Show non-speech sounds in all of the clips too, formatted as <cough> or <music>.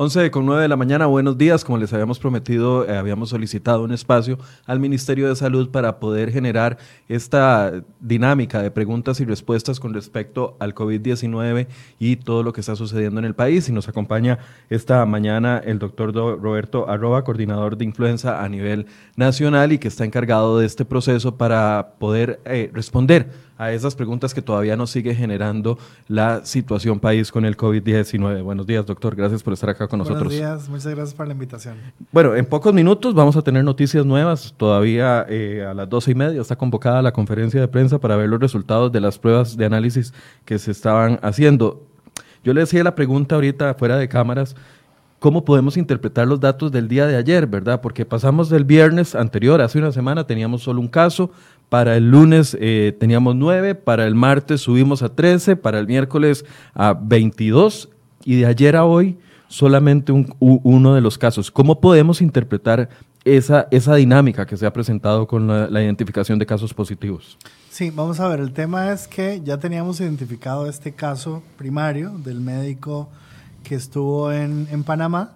11 con 9 de la mañana, buenos días. Como les habíamos prometido, eh, habíamos solicitado un espacio al Ministerio de Salud para poder generar esta dinámica de preguntas y respuestas con respecto al COVID-19 y todo lo que está sucediendo en el país. Y nos acompaña esta mañana el doctor Roberto Arroba, coordinador de influenza a nivel nacional y que está encargado de este proceso para poder eh, responder a esas preguntas que todavía nos sigue generando la situación país con el COVID-19. Buenos días, doctor. Gracias por estar acá con nosotros. Buenos días, muchas gracias por la invitación. Bueno, en pocos minutos vamos a tener noticias nuevas. Todavía eh, a las doce y media está convocada la conferencia de prensa para ver los resultados de las pruebas de análisis que se estaban haciendo. Yo le decía la pregunta ahorita fuera de cámaras cómo podemos interpretar los datos del día de ayer, ¿verdad? Porque pasamos del viernes anterior, hace una semana teníamos solo un caso, para el lunes eh, teníamos 9, para el martes subimos a 13, para el miércoles a 22 y de ayer a hoy solamente uno de los casos. ¿Cómo podemos interpretar esa, esa dinámica que se ha presentado con la, identificación de casos positivos? Sí, vamos a ver, el tema es que ya teníamos identificado este caso primario del médico que estuvo en, Panamá.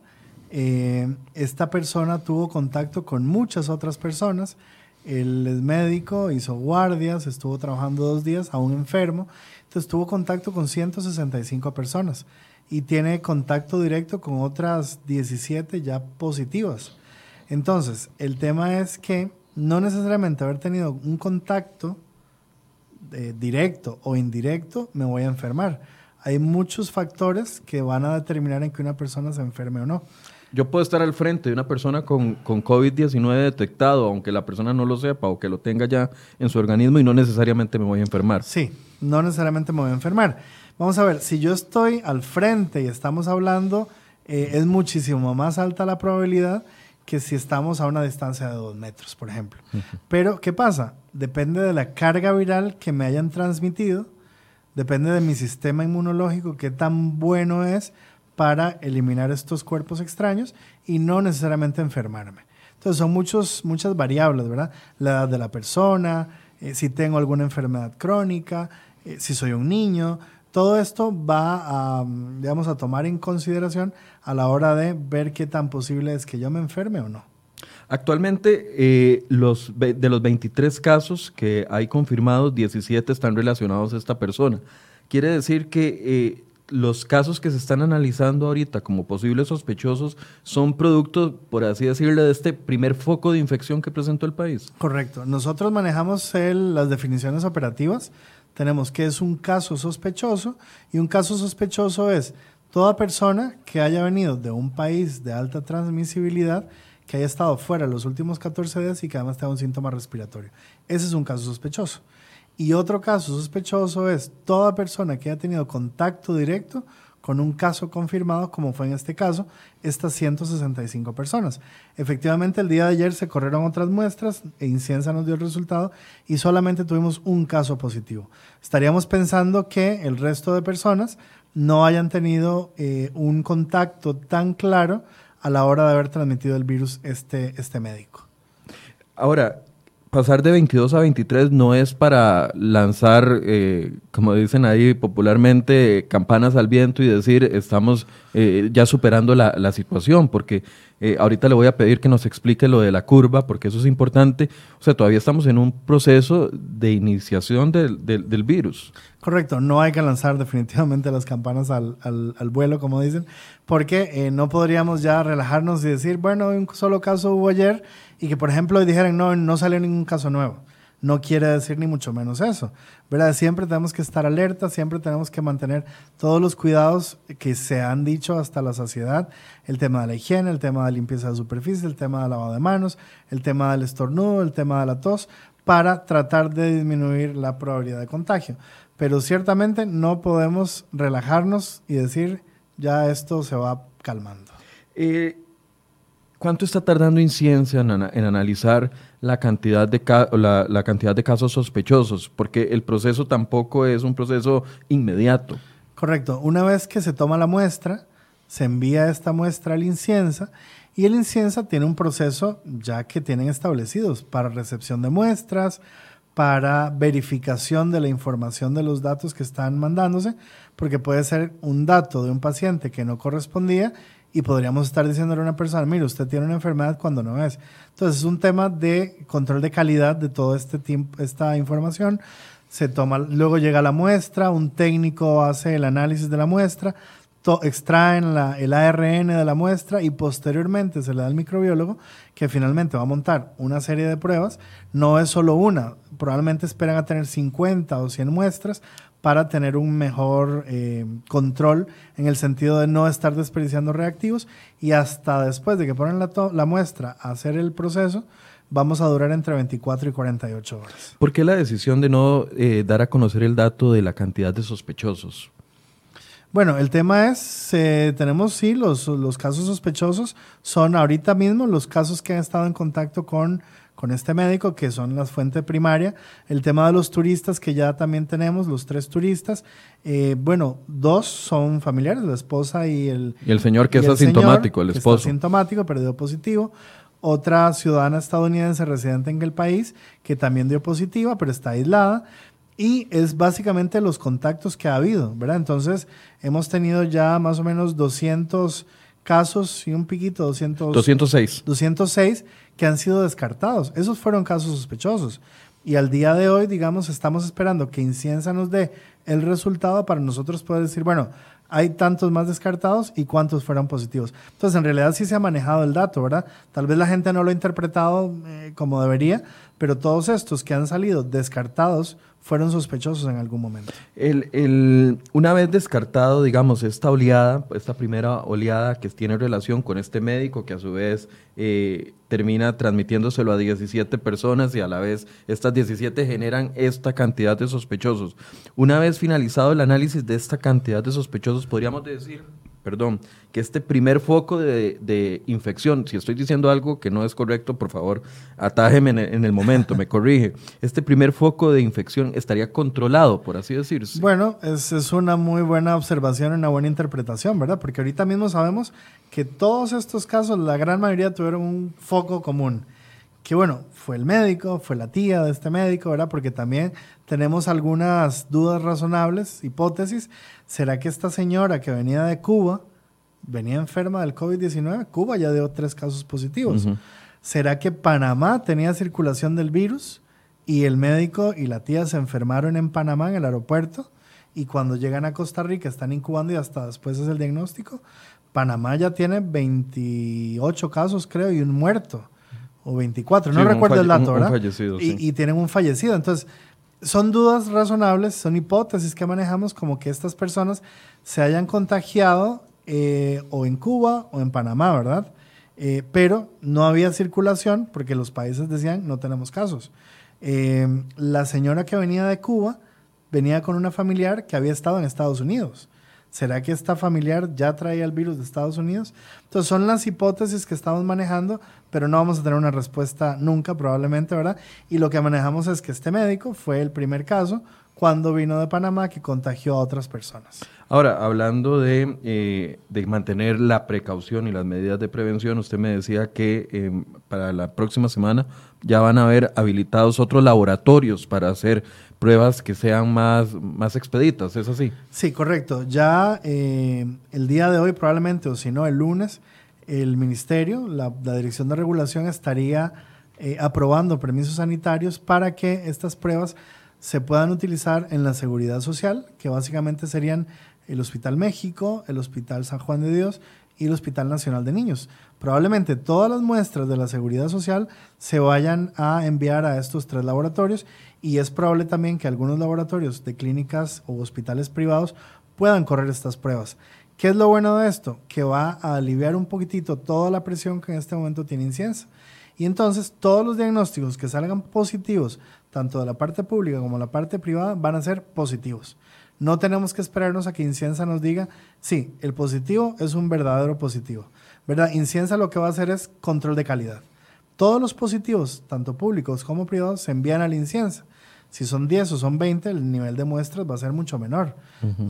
Eh, esta persona tuvo contacto con muchas otras personas él es médico, hizo guardias, estuvo trabajando dos días, aún enfermo. Entonces tuvo contacto con 165 personas y tiene contacto directo con otras 17 ya positivas. Entonces, el tema es que no necesariamente haber tenido un contacto eh, directo o indirecto me voy a enfermar. Hay muchos factores que van a determinar en que una persona se enferme o no. Yo puedo estar al frente de una persona con, con COVID-19 detectado, aunque la persona no lo sepa o que lo tenga ya en su organismo y no necesariamente me voy a enfermar. Sí, no necesariamente me voy a enfermar. Vamos a ver, si yo estoy al frente y estamos hablando, eh, es muchísimo más alta la probabilidad que si estamos a una distancia de dos metros, por ejemplo. Pero, ¿qué pasa? Depende de la carga viral que me hayan transmitido, depende de mi sistema inmunológico, qué tan bueno es para eliminar estos cuerpos extraños y no necesariamente enfermarme. Entonces son muchos, muchas variables, ¿verdad? La edad de la persona, eh, si tengo alguna enfermedad crónica, eh, si soy un niño, todo esto va a, digamos, a tomar en consideración a la hora de ver qué tan posible es que yo me enferme o no. Actualmente, eh, los, de los 23 casos que hay confirmados, 17 están relacionados a esta persona. Quiere decir que los casos que se están analizando ahorita como posibles sospechosos son producto, por así decirlo, de este primer foco de infección que presentó el país. Correcto. Nosotros manejamos las definiciones operativas. Tenemos que es un caso sospechoso y un caso sospechoso es toda persona que haya venido de un país de alta transmisibilidad que haya estado fuera los últimos 14 días y que además tenga un síntoma respiratorio. Ese es un caso sospechoso. Y otro caso sospechoso es toda persona que haya tenido contacto directo con un caso confirmado, como fue en este caso, estas 165 personas. Efectivamente, el día de ayer se corrieron otras muestras e Incienza nos dio el resultado y solamente tuvimos un caso positivo. Estaríamos pensando que el resto de personas no hayan tenido eh, un contacto tan claro a la hora de haber transmitido el virus este, este médico. Ahora, pasar de 22 a 23 no es para lanzar, eh, como dicen ahí popularmente, campanas al viento y decir estamos eh, ya superando la, situación, porque eh, ahorita le voy a pedir que nos explique lo de la curva, porque eso es importante. O sea, todavía estamos en un proceso de iniciación del, del, virus. Correcto, no hay que lanzar definitivamente las campanas al, al, al vuelo, como dicen, porque no podríamos ya relajarnos y decir, bueno, un solo caso hubo ayer y que, por ejemplo, dijeran, no, no salió ningún caso nuevo. No quiere decir ni mucho menos eso. ¿verdad? Siempre tenemos que estar alerta, siempre tenemos que mantener todos los cuidados que se han dicho hasta la saciedad. El tema de la higiene, el tema de limpieza de superficie, el tema de lavado de manos, el tema del estornudo, el tema de la tos, para tratar de disminuir la probabilidad de contagio. Pero ciertamente no podemos relajarnos y decir, ya esto se va calmando. Eh, ¿Cuánto está tardando Inciencia en, analizar la cantidad, de la, cantidad de casos sospechosos? Porque el proceso tampoco es un proceso inmediato. Correcto. Una vez que se toma la muestra, se envía esta muestra al Inciensa y el Inciensa tiene un proceso ya que tienen establecidos para recepción de muestras, para verificación de la información de los datos que están mandándose, porque puede ser un dato de un paciente que no correspondía y podríamos estar diciéndole a una persona, mire, usted tiene una enfermedad cuando no es. Entonces es un tema de control de calidad de toda este tiempo, esta información. Se toma, luego llega la muestra, un técnico hace el análisis de la muestra, extraen la, el ARN de la muestra y posteriormente se le da al microbiólogo que finalmente va a montar una serie de pruebas. No es solo una, probablemente esperan a tener 50 o 100 muestras para tener un mejor eh, control en el sentido de no estar desperdiciando reactivos y hasta después de que ponen la, la muestra a hacer el proceso, vamos a durar entre 24 y 48 horas. ¿Por qué la decisión de no eh, dar a conocer el dato de la cantidad de sospechosos? Bueno, el tema es, eh, tenemos sí, los, los casos sospechosos son ahorita mismo los casos que han estado en contacto con, con este médico, que son las fuentes primarias. El tema de los turistas, que ya también tenemos, los tres turistas. Eh, bueno, dos son familiares, la esposa y el... Y el señor que es asintomático, el esposo. está asintomático, pero dio positivo. Otra ciudadana estadounidense residente en el país, que también dio positiva, pero está aislada y es básicamente los contactos que ha habido, ¿verdad? Entonces, hemos tenido ya más o menos 200 casos y un piquito, 200, 206. 206 que han sido descartados. Esos fueron casos sospechosos. Y al día de hoy, digamos, estamos esperando que Inciensa nos dé el resultado para nosotros poder decir, bueno, hay tantos más descartados y cuántos fueron positivos. Entonces, en realidad sí se ha manejado el dato, ¿verdad? Tal vez la gente no lo ha interpretado eh, como debería, pero todos estos que han salido descartados fueron sospechosos en algún momento. El, una vez descartado, digamos, esta oleada, esta primera oleada que tiene relación con este médico que a su vez eh, termina transmitiéndoselo a 17 personas y a la vez estas 17 generan esta cantidad de sospechosos. Una vez finalizado el análisis de esta cantidad de sospechosos, podríamos decir perdón, que este primer foco de, infección, si estoy diciendo algo que no es correcto, por favor, atájeme en el, momento, me <laughs> corrige. Este primer foco de infección estaría controlado, por así decirse. Bueno, es, es una muy buena observación, una buena interpretación, ¿verdad? Porque ahorita mismo sabemos que todos estos casos, la gran mayoría tuvieron un foco común. Que bueno, fue el médico, fue la tía de este médico, ¿verdad? Porque también tenemos algunas dudas razonables, hipótesis. ¿Será que esta señora que venía de Cuba, venía enferma del COVID-19? Cuba ya dio tres casos positivos. ¿Será que Panamá tenía circulación del virus y el médico y la tía se enfermaron en Panamá, en el aeropuerto? Y cuando llegan a Costa Rica están incubando y hasta después es el diagnóstico. Panamá ya tiene 28 casos, creo, y un muerto. O 24, no recuerdo el dato, ¿verdad? y, y, tienen un fallecido. Entonces, son dudas razonables, son hipótesis que manejamos como que estas personas se hayan contagiado eh, o en Cuba o en Panamá, ¿verdad? Eh, pero no había circulación porque los países decían no tenemos casos. Eh, la señora que venía de Cuba venía con una familiar que había estado en Estados Unidos. ¿Será que esta familiar ya traía el virus de Estados Unidos? Entonces son las hipótesis que estamos manejando, pero no vamos a tener una respuesta nunca probablemente, ¿verdad? Y lo que manejamos es que este médico fue el primer caso cuando vino de Panamá que contagió a otras personas. Ahora, hablando de, eh, de mantener la precaución y las medidas de prevención, usted me decía que em, para la próxima semana ya van a haber habilitados otros laboratorios para hacer pruebas que sean más, más expeditas, ¿es así? Sí, correcto. Ya eh, el día de hoy probablemente, o si no, el lunes, el ministerio, la, Dirección de Regulación estaría eh, aprobando permisos sanitarios para que estas pruebas se puedan utilizar en la seguridad social, que básicamente serían el Hospital México, el Hospital San Juan de Dios y el Hospital Nacional de Niños. Probablemente todas las muestras de la seguridad social se vayan a enviar a estos tres laboratorios y es probable también que algunos laboratorios de clínicas o hospitales privados puedan correr estas pruebas. ¿Qué es lo bueno de esto? Que va a aliviar un poquitito toda la presión que en este momento tiene Inciensa. Y entonces todos los diagnósticos que salgan positivos, tanto de la parte pública como de la parte privada, van a ser positivos. No tenemos que esperarnos a que Inciensa nos diga, sí, el positivo es un verdadero positivo. ¿Verdad? Inciensa lo que va a hacer es control de calidad. Todos los positivos, tanto públicos como privados, se envían al Inciensa. Si son 10 o son 20, el nivel de muestras va a ser mucho menor.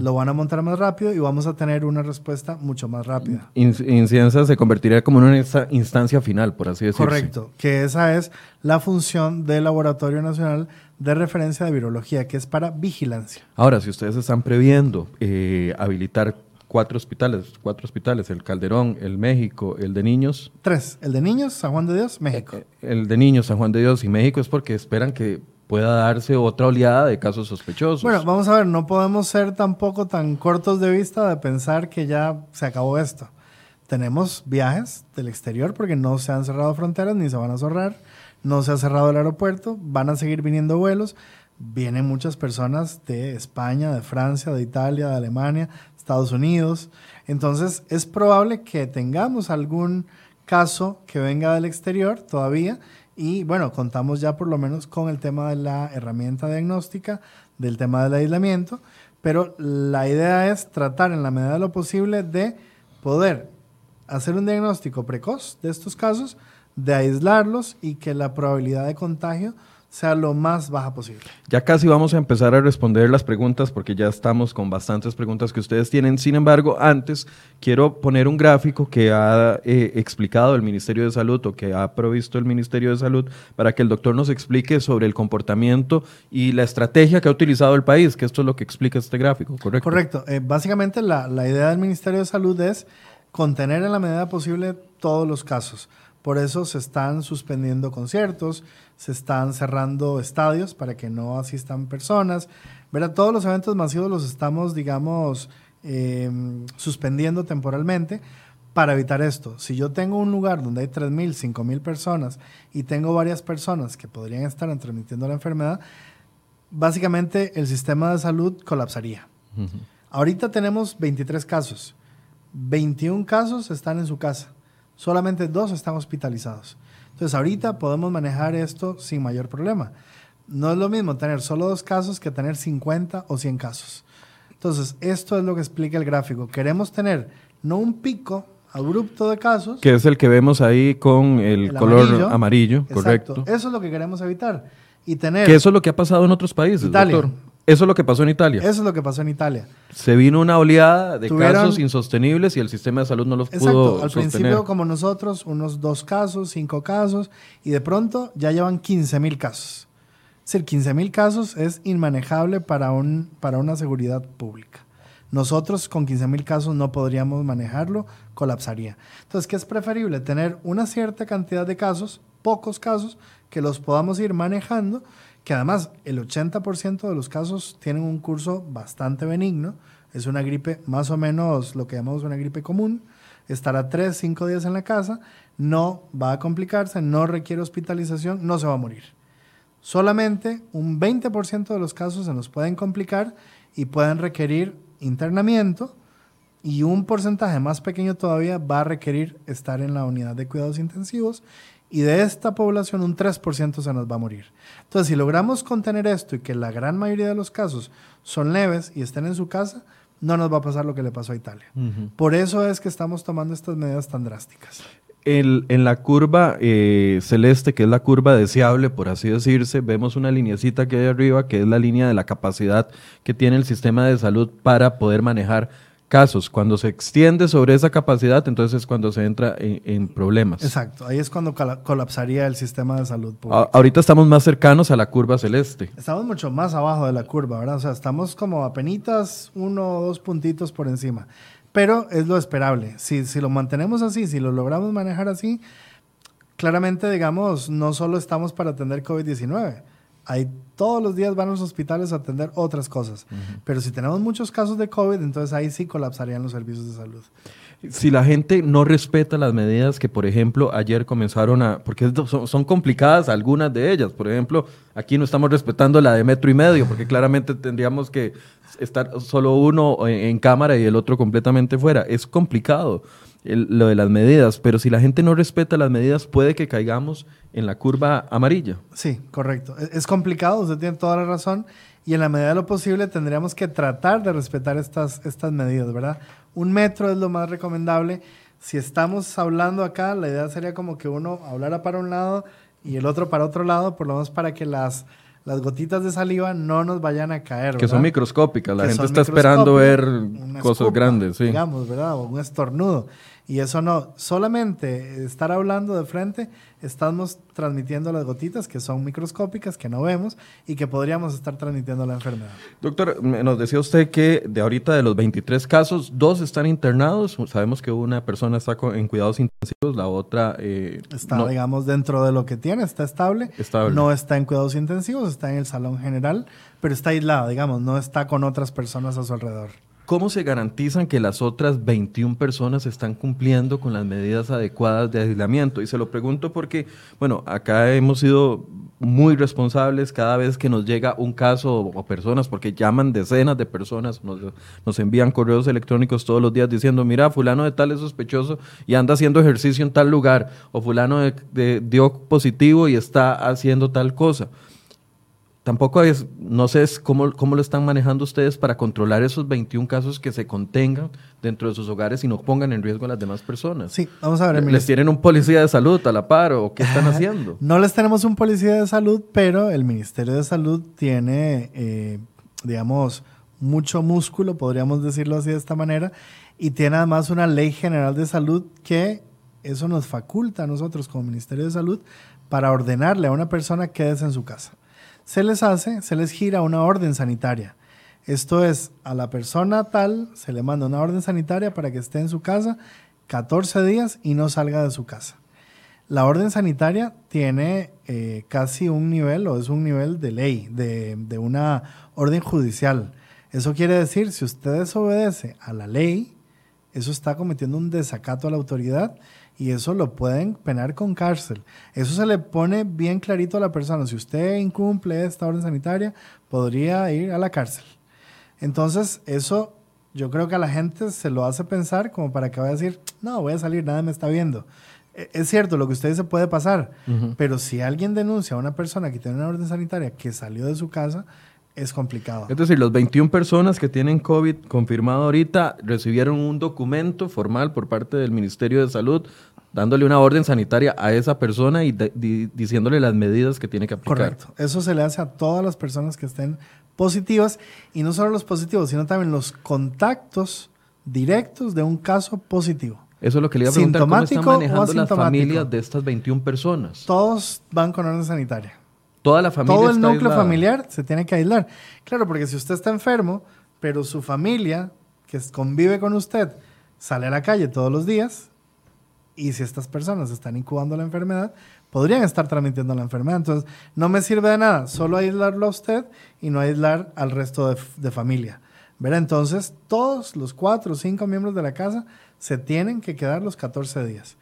Lo van a montar más rápido y vamos a tener una respuesta mucho más rápida. Inciensa se convertiría como en una instancia final, por así decirlo. Correcto, que esa es la función del Laboratorio Nacional de Referencia de Virología, que es para vigilancia. Ahora, si ustedes están previendo eh, habilitar cuatro hospitales, cuatro hospitales, el Calderón, el México, el de niños. Tres, el de niños, San Juan de Dios, México. Eh, el de niños, San Juan de Dios y México es porque esperan que pueda darse otra oleada de casos sospechosos. Bueno, vamos a ver, no podemos ser tampoco tan cortos de vista de pensar que ya se acabó esto. Tenemos viajes del exterior porque no se han cerrado fronteras ni se van a cerrar, no se ha cerrado el aeropuerto, van a seguir viniendo vuelos, vienen muchas personas de España, de Francia, de Italia, de Alemania, Estados Unidos. Entonces es probable que tengamos algún caso que venga del exterior todavía y bueno, contamos ya por lo menos con el tema de la herramienta diagnóstica, del tema del aislamiento, pero la idea es tratar en la medida de lo posible de poder hacer un diagnóstico precoz de estos casos, de aislarlos y que la probabilidad de contagio sea lo más baja posible. Ya casi vamos a empezar a responder las preguntas porque ya estamos con bastantes preguntas que ustedes tienen. Sin embargo, antes quiero poner un gráfico que ha eh, explicado el Ministerio de Salud o que ha provisto el Ministerio de Salud para que el doctor nos explique sobre el comportamiento y la estrategia que ha utilizado el país, que esto es lo que explica este gráfico, ¿correcto? Correcto. Eh, básicamente la, la idea del Ministerio de Salud es contener en la medida posible todos los casos. Por eso se están suspendiendo conciertos, se están cerrando estadios para que no asistan personas. ¿verdad? Todos los eventos masivos los estamos, digamos, em, suspendiendo temporalmente para evitar esto. Si yo tengo un lugar donde hay 3.000, 5.000 personas y tengo varias personas que podrían estar transmitiendo la enfermedad, básicamente el sistema de salud colapsaría. Ahorita tenemos 23 casos. 21 casos están en su casa. Solamente dos están hospitalizados. Entonces, ahorita podemos manejar esto sin mayor problema. No es lo mismo tener solo dos casos que tener 50 o 100 casos. Entonces, esto es lo que explica el gráfico. Queremos tener no un pico abrupto de casos. Que es el que vemos ahí con el, color amarillo, correcto. Eso es lo que queremos evitar. Y tener... Que eso es lo que ha pasado en otros países, doctor. Eso es lo que pasó en Italia. Eso es lo que pasó en Italia. Se vino una oleada de casos insostenibles y el sistema de salud no los pudo Al principio, como nosotros, unos dos casos, cinco casos, y de pronto ya llevan 15 mil casos. Es decir, 15 mil casos es inmanejable para, un, para una seguridad pública. Nosotros con 15 mil casos no podríamos manejarlo, colapsaría. Entonces, ¿qué es preferible? Tener una cierta cantidad de casos, pocos casos, que los podamos ir manejando que además el 80% de los casos tienen un curso bastante benigno, es una gripe más o menos lo que llamamos una gripe común, estará 3, 5 días en la casa, no va a complicarse, no requiere hospitalización, no se va a morir. Solamente un 20% de los casos se nos pueden complicar y pueden requerir internamiento y un porcentaje más pequeño todavía va a requerir estar en la unidad de cuidados intensivos y de esta población un 3% se nos va a morir. Entonces, si logramos contener esto y que la gran mayoría de los casos son leves y estén en su casa, no nos va a pasar lo que le pasó a Italia. Por eso es que estamos tomando estas medidas tan drásticas. en la curva eh, celeste, que es la curva deseable, por así decirse, vemos una lineacita que hay arriba, que es la línea de la capacidad que tiene el sistema de salud para poder manejar casos. Cuando se extiende sobre esa capacidad, entonces es cuando se entra en, problemas. Exacto, ahí es cuando colapsaría el sistema de salud pública. ahorita estamos más cercanos a la curva celeste. Estamos mucho más abajo de la curva, ¿verdad? O sea, estamos como apenas uno o dos puntitos por encima. Pero es lo esperable. Si, si lo mantenemos así, si lo logramos manejar así, claramente, digamos, no solo estamos para atender COVID-19 Ahí todos los días van a los hospitales a atender otras cosas. Pero si tenemos muchos casos de COVID, entonces ahí sí colapsarían los servicios de salud. Si la gente no respeta las medidas que, por ejemplo, ayer comenzaron a... Porque son, complicadas algunas de ellas. Por ejemplo, aquí no estamos respetando la de metro y medio, porque claramente tendríamos que estar solo uno en cámara y el otro completamente fuera. Es complicado lo de las medidas, pero si la gente no respeta las medidas, puede que caigamos en la curva amarilla. Sí, correcto. E, es complicado, usted tiene toda la razón, y en la medida de lo posible tendríamos que tratar de respetar estas, estas medidas, ¿verdad? Un metro es lo más recomendable. Si estamos hablando acá, la idea sería como que uno hablara para un lado y el otro para otro lado, por lo menos para que las las gotitas de saliva no nos vayan a caer. Que son microscópicas, la gente está esperando ver cosas grandes, sí. Digamos, ¿verdad? O un estornudo. Y eso no, solamente estar hablando de frente, estamos transmitiendo las gotitas que son microscópicas, que no vemos y que podríamos estar transmitiendo la enfermedad. Doctor, nos decía usted que de ahorita de los 23 casos, dos están internados. Sabemos que una persona está en cuidados intensivos, la otra... Eh, está, digamos, dentro de lo que tiene, está estable. estable. No está en cuidados intensivos, está en el salón general, pero está aislada, digamos, no está con otras personas a su alrededor. ¿Cómo se garantizan que las otras 21 personas están cumpliendo con las medidas adecuadas de aislamiento? Y se lo pregunto porque, bueno, acá hemos sido muy responsables cada vez que nos llega un caso o, personas, porque llaman decenas de personas, nos, envían correos electrónicos todos los días diciendo, mira, fulano de tal es sospechoso y anda haciendo ejercicio en tal lugar, o fulano dio positivo y está haciendo tal cosa tampoco es, no sé cómo, cómo lo están manejando ustedes para controlar esos 21 casos que se contengan dentro de sus hogares y no pongan en riesgo a las demás personas. Sí, vamos a ver. ¿Les tienen un policía de salud a la par o qué están haciendo? no les tenemos un policía de salud, pero el Ministerio de Salud tiene, eh, digamos, mucho músculo, podríamos decirlo así de esta manera, y tiene además una ley general de salud que eso nos faculta a nosotros como Ministerio de Salud para ordenarle a una persona quédese en su casa se les hace, se les gira una orden sanitaria. Esto es, a la persona tal se le manda una orden sanitaria para que esté en su casa 14 días y no salga de su casa. La orden sanitaria tiene eh, casi un nivel o es un nivel de ley, de, de una orden judicial. Eso quiere decir, si usted desobedece a la ley, eso está cometiendo un desacato a la autoridad y eso lo pueden penar con cárcel. Eso se le pone bien clarito a la persona. Si usted incumple esta orden sanitaria, podría ir a la cárcel. Entonces, eso yo creo que a la gente se lo hace pensar como para que vaya a decir, no, voy a salir, nada me está viendo. E, es cierto, lo que usted dice puede pasar, pero si alguien denuncia a una persona que tiene una orden sanitaria que salió de su casa, es complicado. Es decir, los 21 personas que tienen COVID confirmado ahorita recibieron un documento formal por parte del Ministerio de Salud dándole una orden sanitaria a esa persona y diciéndole las medidas que tiene que aplicar. Correcto. Eso se le hace a todas las personas que estén positivas y no solo los positivos, sino también los contactos directos de un caso positivo. Eso es lo que le iba a preguntar, ¿cómo están manejando las familias de estas 21 personas? Todos van con orden sanitaria. Toda la familia Todo el núcleo familiar se tiene que aislar. Claro, porque si usted está enfermo, pero su familia, que convive con usted, sale a la calle todos los días, y si estas personas están incubando la enfermedad, podrían estar transmitiendo la enfermedad. Entonces, no me sirve de nada solo aislarlo a usted y no aislar al resto de, familia. ¿Verdad? Entonces, todos los cuatro o cinco miembros de la casa se tienen que quedar los 14 días.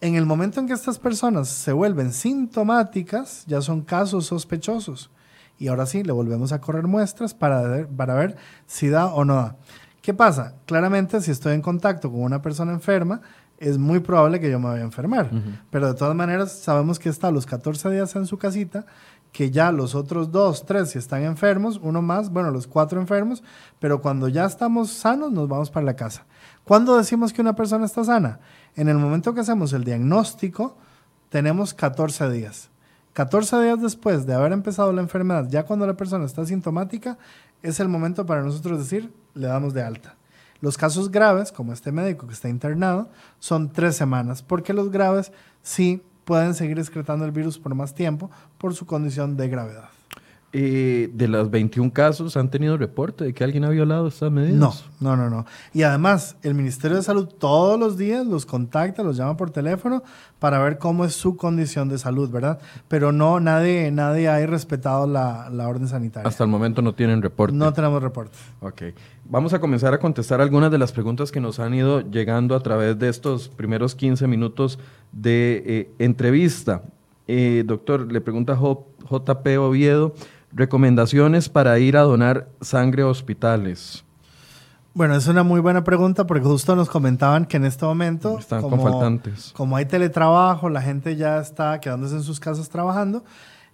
En el momento en que estas personas se vuelven sintomáticas, ya son casos sospechosos. Y ahora sí, le volvemos a correr muestras para ver, para ver si da o no da. ¿Qué pasa? Claramente, si estoy en contacto con una persona enferma, es muy probable que yo me vaya a enfermar. Pero de todas maneras, sabemos que está los 14 días en su casita, que ya los otros dos, tres, si están enfermos, uno más, bueno, los cuatro enfermos, pero cuando ya estamos sanos, nos vamos para la casa. ¿Cuándo decimos que una persona está sana? En el momento que hacemos el diagnóstico, tenemos 14 días. 14 días después de haber empezado la enfermedad, ya cuando la persona está sintomática, es el momento para nosotros decir, le damos de alta. Los casos graves, como este médico que está internado, son tres semanas, porque los graves sí pueden seguir excretando el virus por más tiempo por su condición de gravedad. Eh, de los 21 casos, ¿han tenido reporte de que alguien ha violado estas medidas? No, no, no, no. Y además, el Ministerio de Salud todos los días los contacta, los llama por teléfono para ver cómo es su condición de salud, ¿verdad? Pero no, nadie, nadie ha respetado la, la orden sanitaria. Hasta el momento no tienen reporte. No tenemos reporte. Ok. Vamos a comenzar a contestar algunas de las preguntas que nos han ido llegando a través de estos primeros 15 minutos de eh, entrevista. Eh, doctor, le pregunta JP Oviedo. Recomendaciones para ir a donar sangre a hospitales. Bueno, es una muy buena pregunta porque justo nos comentaban que en este momento, Están como, faltantes. como hay teletrabajo, la gente ya está quedándose en sus casas trabajando.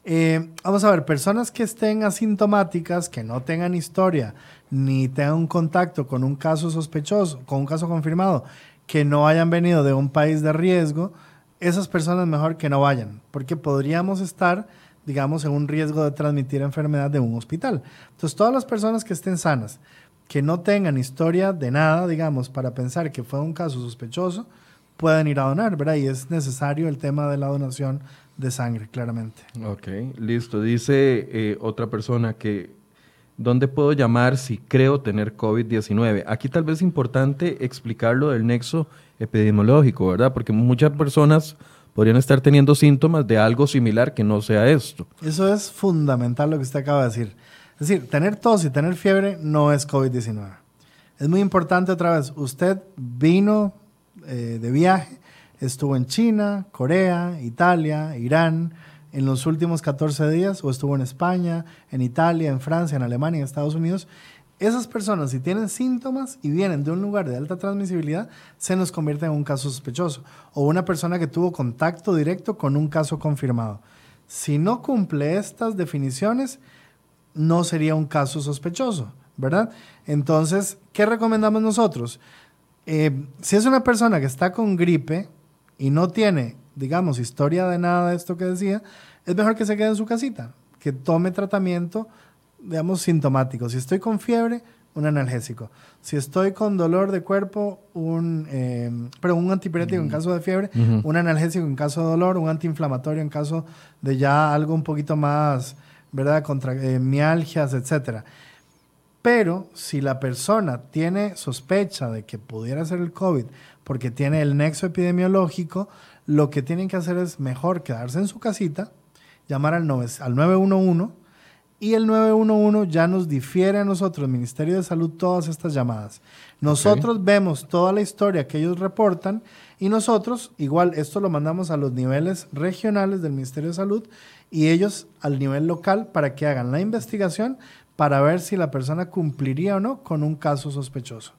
Eh, vamos a ver, personas que estén asintomáticas, que no tengan historia, ni tengan un contacto con un caso sospechoso, con un caso confirmado, que no hayan venido de un país de riesgo, esas personas mejor que no vayan, porque podríamos estar digamos, en un riesgo de transmitir enfermedad de un hospital. Entonces, todas las personas que estén sanas, que no tengan historia de nada, digamos, para pensar que fue un caso sospechoso, pueden ir a donar, ¿verdad? Y es necesario el tema de la donación de sangre, claramente. Ok, listo. Dice eh, otra persona que, ¿dónde puedo llamar si creo tener COVID-19? Aquí tal vez es importante explicarlo del nexo epidemiológico, ¿verdad? Porque muchas personas podrían estar teniendo síntomas de algo similar que no sea esto. Eso es fundamental lo que usted acaba de decir. Es decir, tener tos y tener fiebre no es COVID-19. Es muy importante otra vez, usted vino eh, de viaje, estuvo en China, Corea, Italia, Irán, en los últimos 14 días, o estuvo en España, en Italia, en Francia, en Alemania, en Estados Unidos, esas personas, si tienen síntomas y vienen de un lugar de alta transmisibilidad, se nos convierte en un caso sospechoso. O una persona que tuvo contacto directo con un caso confirmado. Si no cumple estas definiciones, no sería un caso sospechoso, ¿verdad? Entonces, ¿qué recomendamos nosotros? Eh, si es una persona que está con gripe y no tiene, digamos, historia de nada de esto que decía, es mejor que se quede en su casita, que tome tratamiento digamos, sintomático. Si estoy con fiebre, un analgésico. Si estoy con dolor de cuerpo, un, eh, pero un antipirético en caso de fiebre, un analgésico en caso de dolor, un antiinflamatorio en caso de ya algo un poquito más, ¿verdad? Contra eh, mialgias, etcétera. Pero si la persona tiene sospecha de que pudiera ser el COVID porque tiene el nexo epidemiológico, lo que tienen que hacer es mejor quedarse en su casita, llamar al, al 911 y el 911 ya nos difiere a nosotros, Ministerio de Salud, todas estas llamadas. Nosotros vemos toda la historia que ellos reportan y nosotros, igual, esto lo mandamos a los niveles regionales del Ministerio de Salud y ellos al nivel local para que hagan la investigación para ver si la persona cumpliría o no con un caso sospechoso.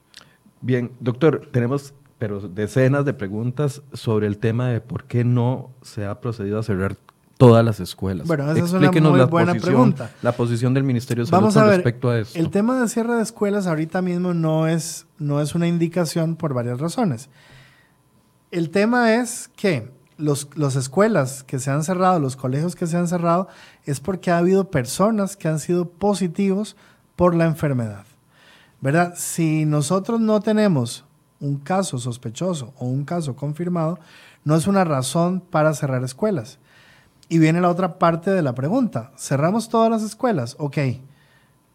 Bien, doctor, tenemos pero decenas de preguntas sobre el tema de por qué no se ha procedido a cerrar todas las escuelas. Bueno, esa es una muy buena pregunta. La posición del Ministerio de Salud con respecto a eso. El tema de cierre de escuelas ahorita mismo no es, no es una indicación por varias razones. El tema es que los, las escuelas que se han cerrado, los colegios que se han cerrado, es porque ha habido personas que han sido positivos por la enfermedad. ¿Verdad? Si nosotros no tenemos un caso sospechoso o un caso confirmado, no es una razón para cerrar escuelas. Y viene la otra parte de la pregunta. ¿Cerramos todas las escuelas? Ok.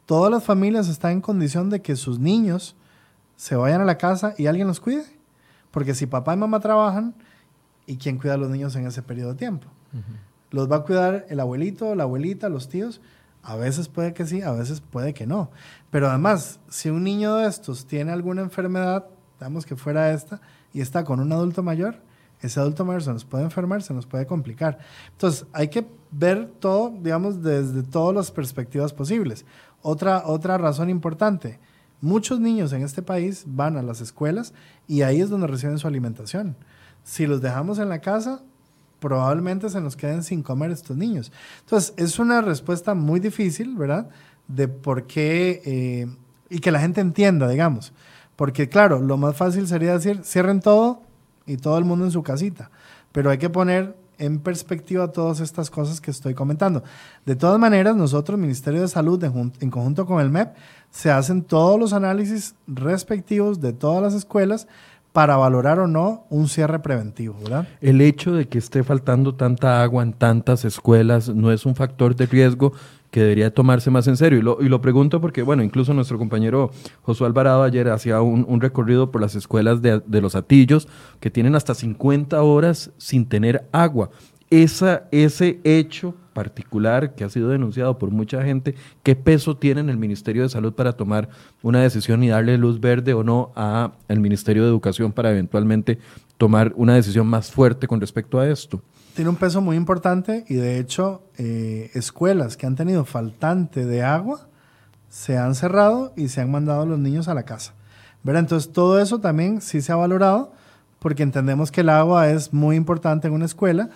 ¿Todas las familias están en condición de que sus niños se vayan a la casa y alguien los cuide? Porque si papá y mamá trabajan, ¿y quién cuida a los niños en ese periodo de tiempo? ¿Los va a cuidar el abuelito, la abuelita, los tíos? A veces puede que sí, a veces puede que no. Pero además, si un niño de estos tiene alguna enfermedad, digamos que fuera esta, y está con un adulto mayor, ese adulto mayor se nos puede enfermar, se nos puede complicar. Entonces, hay que ver todo, digamos, desde todas las perspectivas posibles. Otra, otra razón importante, muchos niños en este país van a las escuelas y ahí es donde reciben su alimentación. Si los dejamos en la casa, probablemente se nos queden sin comer estos niños. Entonces, es una respuesta muy difícil, ¿verdad? De por qué, eh, y que la gente entienda, digamos. Porque claro, lo más fácil sería decir, cierren todo, y todo el mundo en su casita. Pero hay que poner en perspectiva todas estas cosas que estoy comentando. De todas maneras, nosotros, Ministerio de Salud, en, conjunto con el MEP, se hacen todos los análisis respectivos de todas las escuelas para valorar o no un cierre preventivo, ¿verdad? El hecho de que esté faltando tanta agua en tantas escuelas no es un factor de riesgo que debería tomarse más en serio. Y lo, y lo pregunto porque, bueno, incluso nuestro compañero Josué Alvarado ayer hacía un, recorrido por las escuelas de, de, los Atillos que tienen hasta 50 horas sin tener agua. Esa, ese hecho particular que ha sido denunciado por mucha gente, ¿qué peso tiene en el Ministerio de Salud para tomar una decisión y darle luz verde o no al Ministerio de Educación para eventualmente tomar una decisión más fuerte con respecto a esto? Tiene un peso muy importante y de hecho eh, escuelas que han tenido faltante de agua se han cerrado y se han mandado a los niños a la casa. ¿verdad? Entonces todo eso también sí se ha valorado porque entendemos que el agua es muy importante en una escuela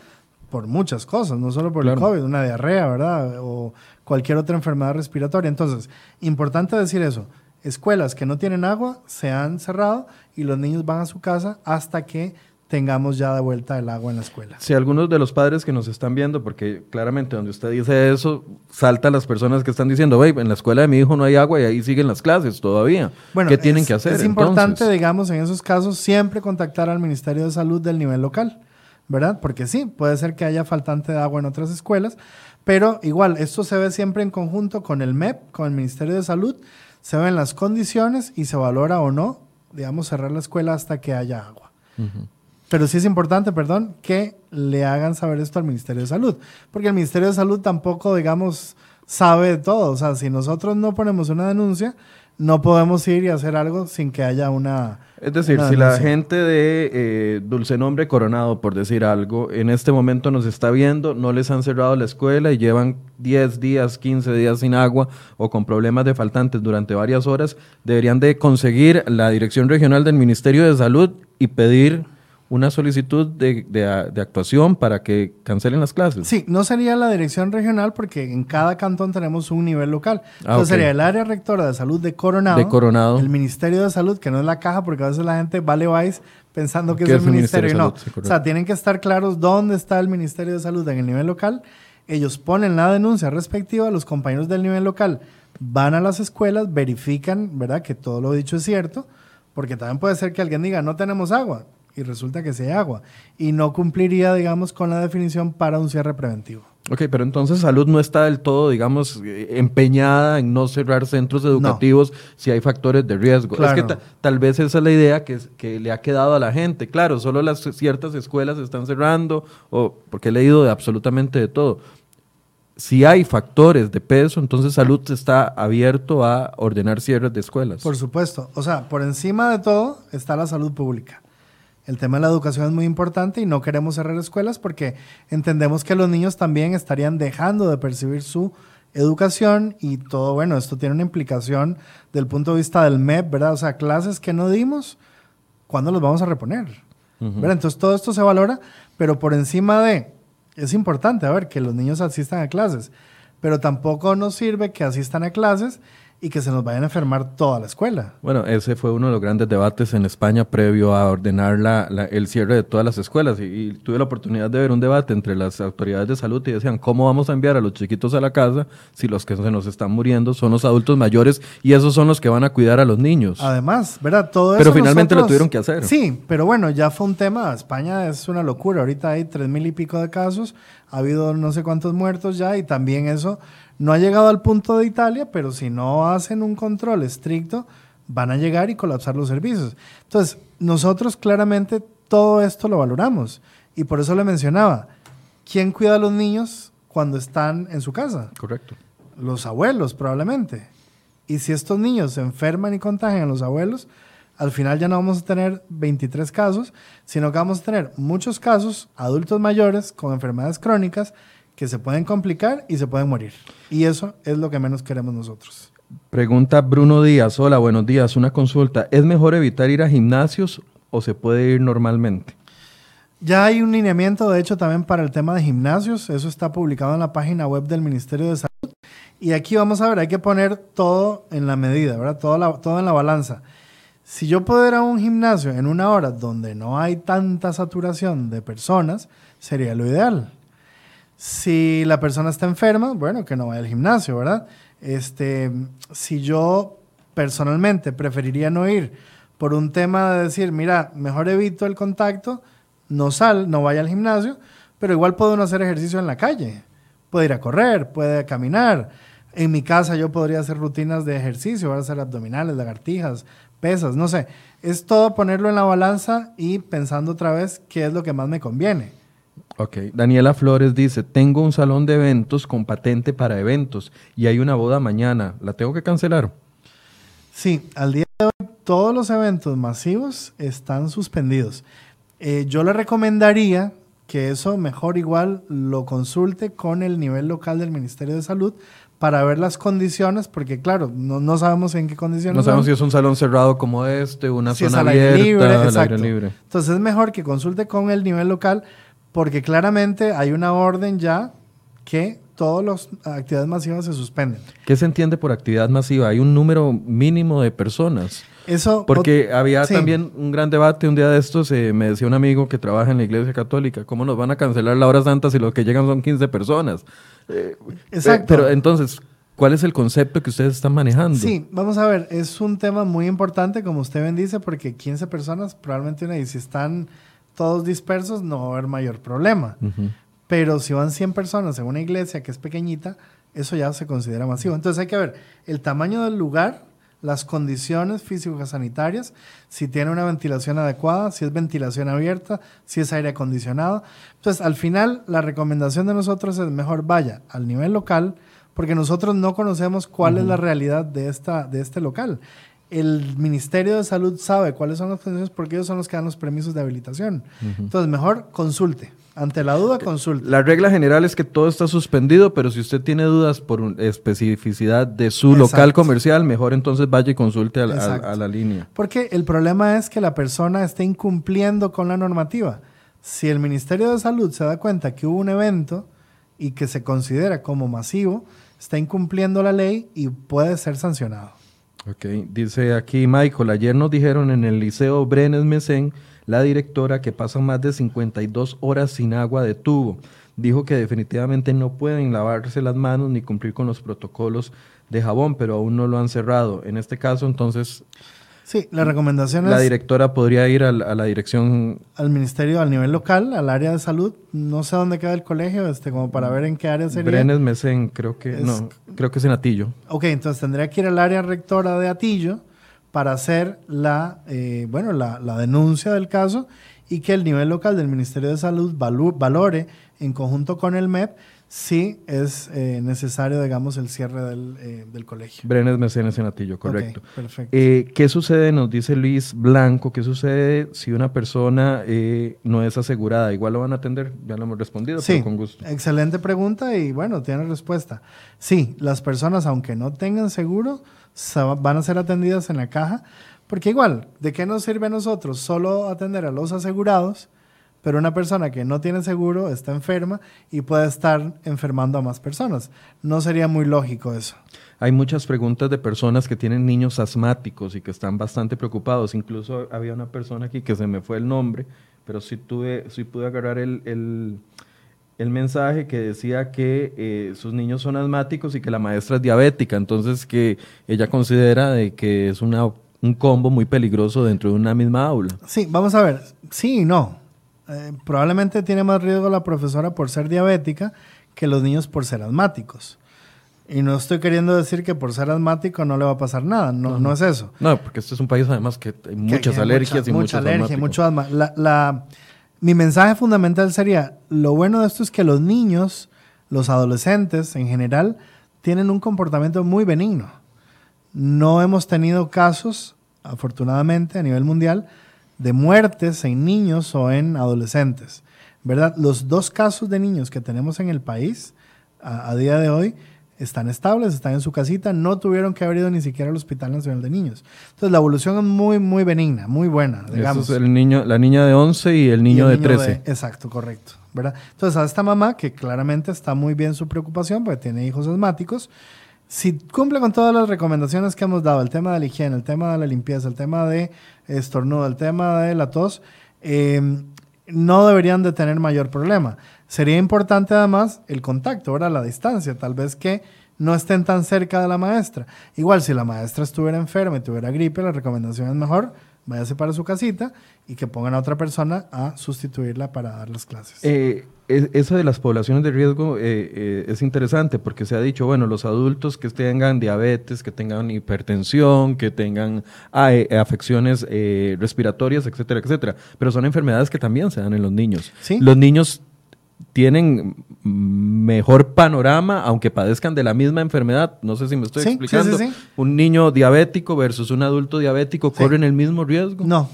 por muchas cosas, no solo por el COVID, una diarrea, ¿verdad? O cualquier otra enfermedad respiratoria. Entonces, importante decir eso. Escuelas que no tienen agua se han cerrado y los niños van a su casa hasta que tengamos ya de vuelta el agua en la escuela. Si algunos de los padres que nos están viendo, porque claramente donde usted dice eso, salta a las personas que están diciendo, babe, en la escuela de mi hijo no hay agua y ahí siguen las clases todavía. Bueno, ¿Qué tienen es- que hacer? Es importante, entonces? digamos, en esos casos, siempre contactar al Ministerio de Salud del nivel local, ¿verdad? Porque sí, puede ser que haya faltante de agua en otras escuelas, pero igual, esto se ve siempre en conjunto con el MEP, con el Ministerio de Salud, se ven las condiciones y se valora o no, digamos, cerrar la escuela hasta que haya agua. Ujú. Pero sí es importante, perdón, que le hagan saber esto al Ministerio de Salud, porque el Ministerio de Salud tampoco, digamos, sabe de todo. O sea, si nosotros no ponemos una denuncia, no podemos ir y hacer algo sin que haya una... Es decir, una si la gente de eh, Dulce Nombre Coronado, por decir algo, en este momento nos está viendo, no les han cerrado la escuela y llevan 10 días, 15 días sin agua o con problemas de faltantes durante varias horas, deberían de conseguir la Dirección Regional del Ministerio de Salud y pedir una solicitud de, de actuación para que cancelen las clases. Sí, no sería la dirección regional porque en cada cantón tenemos un nivel local. Ah, Entonces sería el área rectora de salud de Coronado. De Coronado. El Ministerio de Salud, que no es la caja, porque a veces la gente vale vais pensando que es el es el ministerio. Y no. Sí, o sea, tienen que estar claros dónde está el Ministerio de Salud en el nivel local. Ellos ponen la denuncia respectiva, los compañeros del nivel local van a las escuelas, verifican, ¿verdad?, que todo lo dicho es cierto, porque también puede ser que alguien diga, no tenemos agua, y resulta que sí hay agua, y no cumpliría, digamos, con la definición para un cierre preventivo. Ok, pero entonces salud no está del todo, digamos, eh, empeñada en no cerrar centros educativos si hay factores de riesgo. Claro. Es que ta- tal vez esa es la idea que, que le ha quedado a la gente. Claro, solo las ciertas escuelas están cerrando, o porque he leído de absolutamente de todo. Si hay factores de peso, entonces salud está abierto a ordenar cierres de escuelas. Por supuesto. O sea, por encima de todo está la salud pública. El tema de la educación es muy importante y no queremos cerrar escuelas porque entendemos que los niños también estarían dejando de percibir su educación y todo, bueno, esto tiene una implicación del punto de vista del MEP, ¿verdad? O sea, clases que no dimos, ¿cuándo los vamos a reponer? ¿Verdad? Entonces todo esto se valora, pero por encima de, es importante, a ver, que los niños asistan a clases, pero tampoco nos sirve que asistan a clases y que se nos vayan a enfermar toda la escuela. Bueno, ese fue uno de los grandes debates en España previo a ordenar la- la- el cierre de todas las escuelas. Y, y tuve la oportunidad de ver un debate entre las autoridades de salud y decían, ¿cómo vamos a enviar a los chiquitos a la casa si los que se nos están muriendo son los adultos mayores y esos son los que van a cuidar a los niños? Además, ¿verdad? Todo Pero eso finalmente lo nosotros- tuvieron que hacer. Sí, pero bueno, ya fue un tema. España es una locura. Ahorita hay tres mil y pico de casos. Ha habido no sé cuántos muertos ya y también eso no ha llegado al punto de Italia, pero si no hacen un control estricto, van a llegar y colapsar los servicios. Entonces, nosotros claramente todo esto lo valoramos y por eso le mencionaba, ¿quién cuida a los niños cuando están en su casa? Correcto. los abuelos probablemente. Y si estos niños se enferman y contagian a los abuelos, al final ya no vamos a tener 23 casos, sino que vamos a tener muchos casos, adultos mayores con enfermedades crónicas que se pueden complicar y se pueden morir. Y eso es lo que menos queremos nosotros. Pregunta Bruno Díaz. Hola, buenos días. Una consulta. ¿Es mejor evitar ir a gimnasios o se puede ir normalmente? Ya hay un lineamiento, de hecho, también para el tema de gimnasios. Eso está publicado en la página web del Ministerio de Salud. Y aquí vamos a ver, hay que poner todo en la medida, ¿verdad? Todo, la- todo en la balanza. Si yo puedo ir a un gimnasio en una hora donde no hay tanta saturación de personas, sería lo ideal. Si la persona está enferma, bueno, que no vaya al gimnasio, ¿verdad? Este, si yo personalmente preferiría no ir por un tema de decir, mira, mejor evito el contacto, no sal, no vaya al gimnasio, pero igual puede uno hacer ejercicio en la calle. Puede ir a correr, puede caminar. En mi casa yo podría hacer rutinas de ejercicio, a hacer abdominales, lagartijas, pesas, no sé. Es todo ponerlo en la balanza y pensando otra vez qué es lo que más me conviene. Ok. Daniela Flores dice, tengo un salón de eventos con patente para eventos y hay una boda mañana. ¿La tengo que cancelar? Sí, al día de hoy todos los eventos masivos están suspendidos. Eh, yo le recomendaría que eso mejor igual lo consulte con el nivel local del Ministerio de Salud para ver las condiciones, porque claro, no, no sabemos en qué condiciones. No sabemos son. si es un salón cerrado como este, una Si es zona al aire abierta, libre, al aire libre. Entonces es mejor que consulte con el nivel local porque claramente hay una orden ya que todas las actividades masivas se suspenden. ¿Qué se entiende por actividad masiva? Hay un número mínimo de personas. Eso, Porque había también un gran debate un día de estos, eh, me decía un amigo que trabaja en la iglesia católica, ¿cómo nos van a cancelar la hora santa si lo que llegan son 15 personas? Eh, Exacto. Pero entonces, ¿cuál es el concepto que ustedes están manejando? Sí, vamos a ver, es un tema muy importante, como usted bien dice, porque 15 personas probablemente una, y si están todos dispersos no va a haber mayor problema. Pero si van 100 personas en una iglesia que es pequeñita, eso ya se considera masivo. Entonces hay que ver el tamaño del lugar, las condiciones físicas sanitarias, si tiene una ventilación adecuada, si es ventilación abierta, si es aire acondicionado. Entonces, al final, la recomendación de nosotros es mejor vaya al nivel local, porque nosotros no conocemos cuál es la realidad de, esta, de este local. El Ministerio de Salud sabe cuáles son las condiciones porque ellos son los que dan los permisos de habilitación. Entonces, mejor consulte. Ante la duda, consulte. La regla general es que todo está suspendido, pero si usted tiene dudas por especificidad de su local comercial, mejor entonces vaya y consulte a, a, la línea. Porque el problema es que la persona esté incumpliendo con la normativa. Si el Ministerio de Salud se da cuenta que hubo un evento y que se considera como masivo, está incumpliendo la ley y puede ser sancionado. Ok, dice aquí Michael, ayer nos dijeron en el Liceo Brenes Mesén, la directora, que pasan más de 52 horas sin agua de tubo. Dijo que definitivamente no pueden lavarse las manos ni cumplir con los protocolos de jabón, pero aún no lo han cerrado. En este caso, entonces, Sí, la recomendación la directora podría ir a la, dirección... Al ministerio, al nivel local, al área de salud. No sé dónde queda el colegio, este, como para ver en qué área sería. Brenes Mesen, creo que... no, creo que es en Atillo. Ok, entonces tendría que ir al área rectora de Atillo para hacer la, eh, bueno, la, la, denuncia del caso y que el nivel local del Ministerio de Salud valore en conjunto con el MEP sí es eh, necesario, digamos, el cierre del, eh, del colegio. Brenes Mecenas Senatillo, correcto. perfecto. Eh, ¿Qué sucede, nos dice Luis Blanco, qué sucede si una persona no es asegurada? Igual lo van a atender, ya lo hemos respondido, sí, con gusto. Excelente pregunta y bueno, tiene respuesta. Sí, las personas, aunque no tengan seguro, van a ser atendidas en la caja, porque igual, ¿de qué nos sirve a nosotros solo atender a los asegurados? Pero una persona que no tiene seguro está enferma y puede estar enfermando a más personas. No sería muy lógico eso. Hay muchas preguntas de personas que tienen niños asmáticos y que están bastante preocupados. Incluso había una persona aquí que se me fue el nombre, pero sí, tuve, sí pude agarrar el, el, mensaje que decía que eh, sus niños son asmáticos y que la maestra es diabética. Entonces que ella considera de que es una, un combo muy peligroso dentro de una misma aula. Sí, vamos a ver. Sí y no eh, probablemente tiene más riesgo la profesora por ser diabética que los niños por ser asmáticos. Y no estoy queriendo decir que por ser asmático no le va a pasar nada, no, no, es eso. No, porque este es un país además que hay muchas alergias y mucha alergia, mucho asma. La, mi mensaje fundamental sería, lo bueno de esto es que los niños, los adolescentes en general, tienen un comportamiento muy benigno. No hemos tenido casos, afortunadamente, a nivel mundial, de muertes en niños o en adolescentes. ¿Verdad? Los dos casos de niños que tenemos en el país a, día de hoy están estables, están en su casita, no tuvieron que haber ido ni siquiera al Hospital Nacional de Niños. Entonces la evolución es muy, muy benigna, muy buena, digamos. es el niño, la niña de 11 y el niño, de 13. exacto, correcto. ¿verdad? Entonces a esta mamá, que claramente está muy bien su preocupación, porque tiene hijos asmáticos, si cumple con todas las recomendaciones que hemos dado, el tema de la higiene, el tema de la limpieza, el tema de estornudo, el tema de la tos, em, no deberían de tener mayor problema. Sería importante además el contacto, ¿verdad? La distancia, tal vez que no estén tan cerca de la maestra. Igual si la maestra estuviera enferma y tuviera gripe, la recomendación es mejor váyase para su casita y que pongan a otra persona a sustituirla para dar las clases. Eh, eso de las poblaciones de riesgo eh, eh, es interesante porque se ha dicho, bueno, los adultos que tengan diabetes, que tengan hipertensión, que tengan ah, eh, afecciones respiratorias, etcétera, etcétera, pero son enfermedades que también se dan en los niños. Los niños tienen mejor panorama, aunque padezcan de la misma enfermedad. No sé si me estoy explicando. un niño diabético versus un adulto diabético corren el mismo riesgo. No.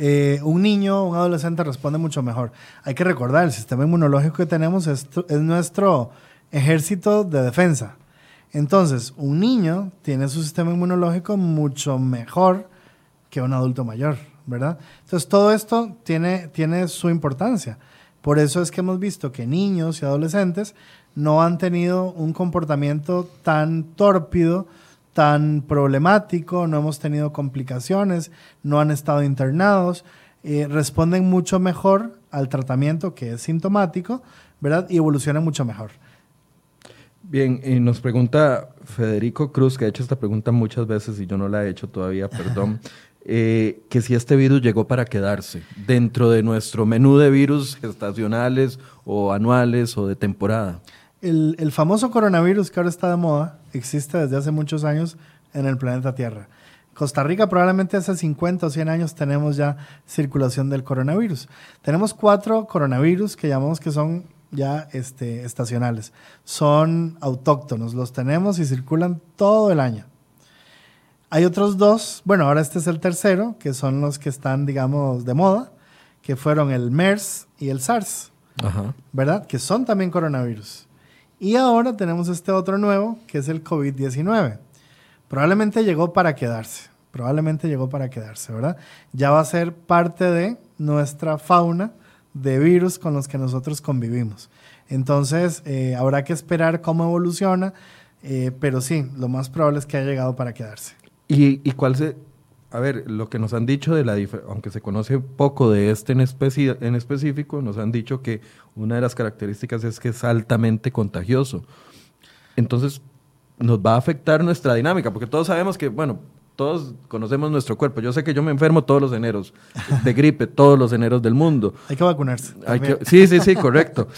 Eh, un niño, un adolescente responde mucho mejor. Hay que recordar, el sistema inmunológico que tenemos es, es nuestro ejército de defensa. Entonces, un niño tiene su sistema inmunológico mucho mejor que un adulto mayor, ¿verdad? Entonces, todo esto tiene, tiene su importancia. Por eso es que hemos visto que niños y adolescentes no han tenido un comportamiento tan tórpido, tan problemático, no hemos tenido complicaciones, no han estado internados, eh, responden mucho mejor al tratamiento que es sintomático, ¿verdad? Y evolucionan mucho mejor. Bien, y nos pregunta Federico Cruz, que ha hecho esta pregunta muchas veces y yo no la he hecho todavía, <laughs> perdón, eh, que si este virus llegó para quedarse dentro de nuestro menú de virus estacionales o anuales o de temporada. El, el famoso coronavirus que ahora está de moda existe desde hace muchos años en el planeta Tierra. Costa Rica probablemente hace 50 o 100 años tenemos ya circulación del coronavirus. Tenemos cuatro coronavirus que llamamos que son ya este, estacionales. Son autóctonos, los tenemos y circulan todo el año. Hay otros dos, bueno, ahora este es el tercero, que son los que están, digamos, de moda, que fueron el MERS y el SARS, ¿verdad? Que son también coronavirus. Y ahora tenemos este otro nuevo, que es el COVID-19. Probablemente llegó para quedarse, probablemente llegó para quedarse, ¿verdad? Ya va a ser parte de nuestra fauna de virus con los que nosotros convivimos. Entonces, eh, habrá que esperar cómo evoluciona, eh, pero sí, lo más probable es que haya llegado para quedarse. ¿Y, y cuál se, a ver, lo que nos han dicho de la aunque se conoce poco de este en, en específico, nos han dicho que una de las características es que es altamente contagioso. Entonces, nos va a afectar nuestra dinámica, porque todos sabemos que, bueno, todos conocemos nuestro cuerpo. Yo sé que yo me enfermo todos los eneros de gripe, <laughs> todos los eneros del mundo. Hay que vacunarse. sí, sí, sí, <laughs> correcto.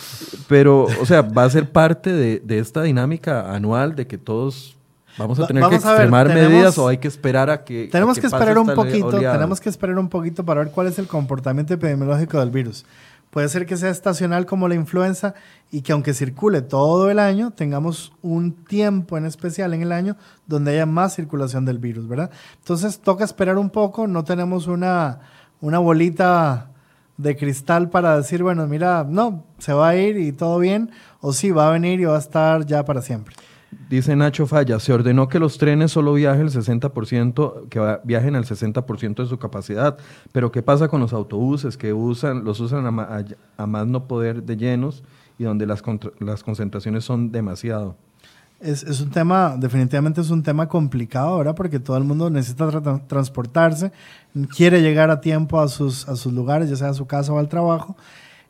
Pero, o sea, va a ser parte de, de esta dinámica anual de que todos Vamos a tener que extremar medidas o hay que esperar a que. Tenemos que, esperar un poquito, tenemos que esperar un poquito para ver cuál es el comportamiento epidemiológico del virus. Puede ser que sea estacional como la influenza y que aunque circule todo el año, tengamos un tiempo en especial en el año donde haya más circulación del virus, ¿verdad? Entonces toca esperar un poco, no tenemos una, una bolita de cristal para decir, bueno, mira, no, se va a ir y todo bien, o sí, va a venir y va a estar ya para siempre. Dice Nacho Falla, se ordenó que los trenes solo viajen el 60%, que viajen al 60% de su capacidad, pero ¿qué pasa con los autobuses que usan, los usan a, más no poder de llenos y donde las, las concentraciones son demasiado? Es, es, un tema, definitivamente es un tema complicado, ¿verdad? Porque todo el mundo necesita transportarse, quiere llegar a tiempo a sus, a sus lugares, ya sea a su casa o al trabajo.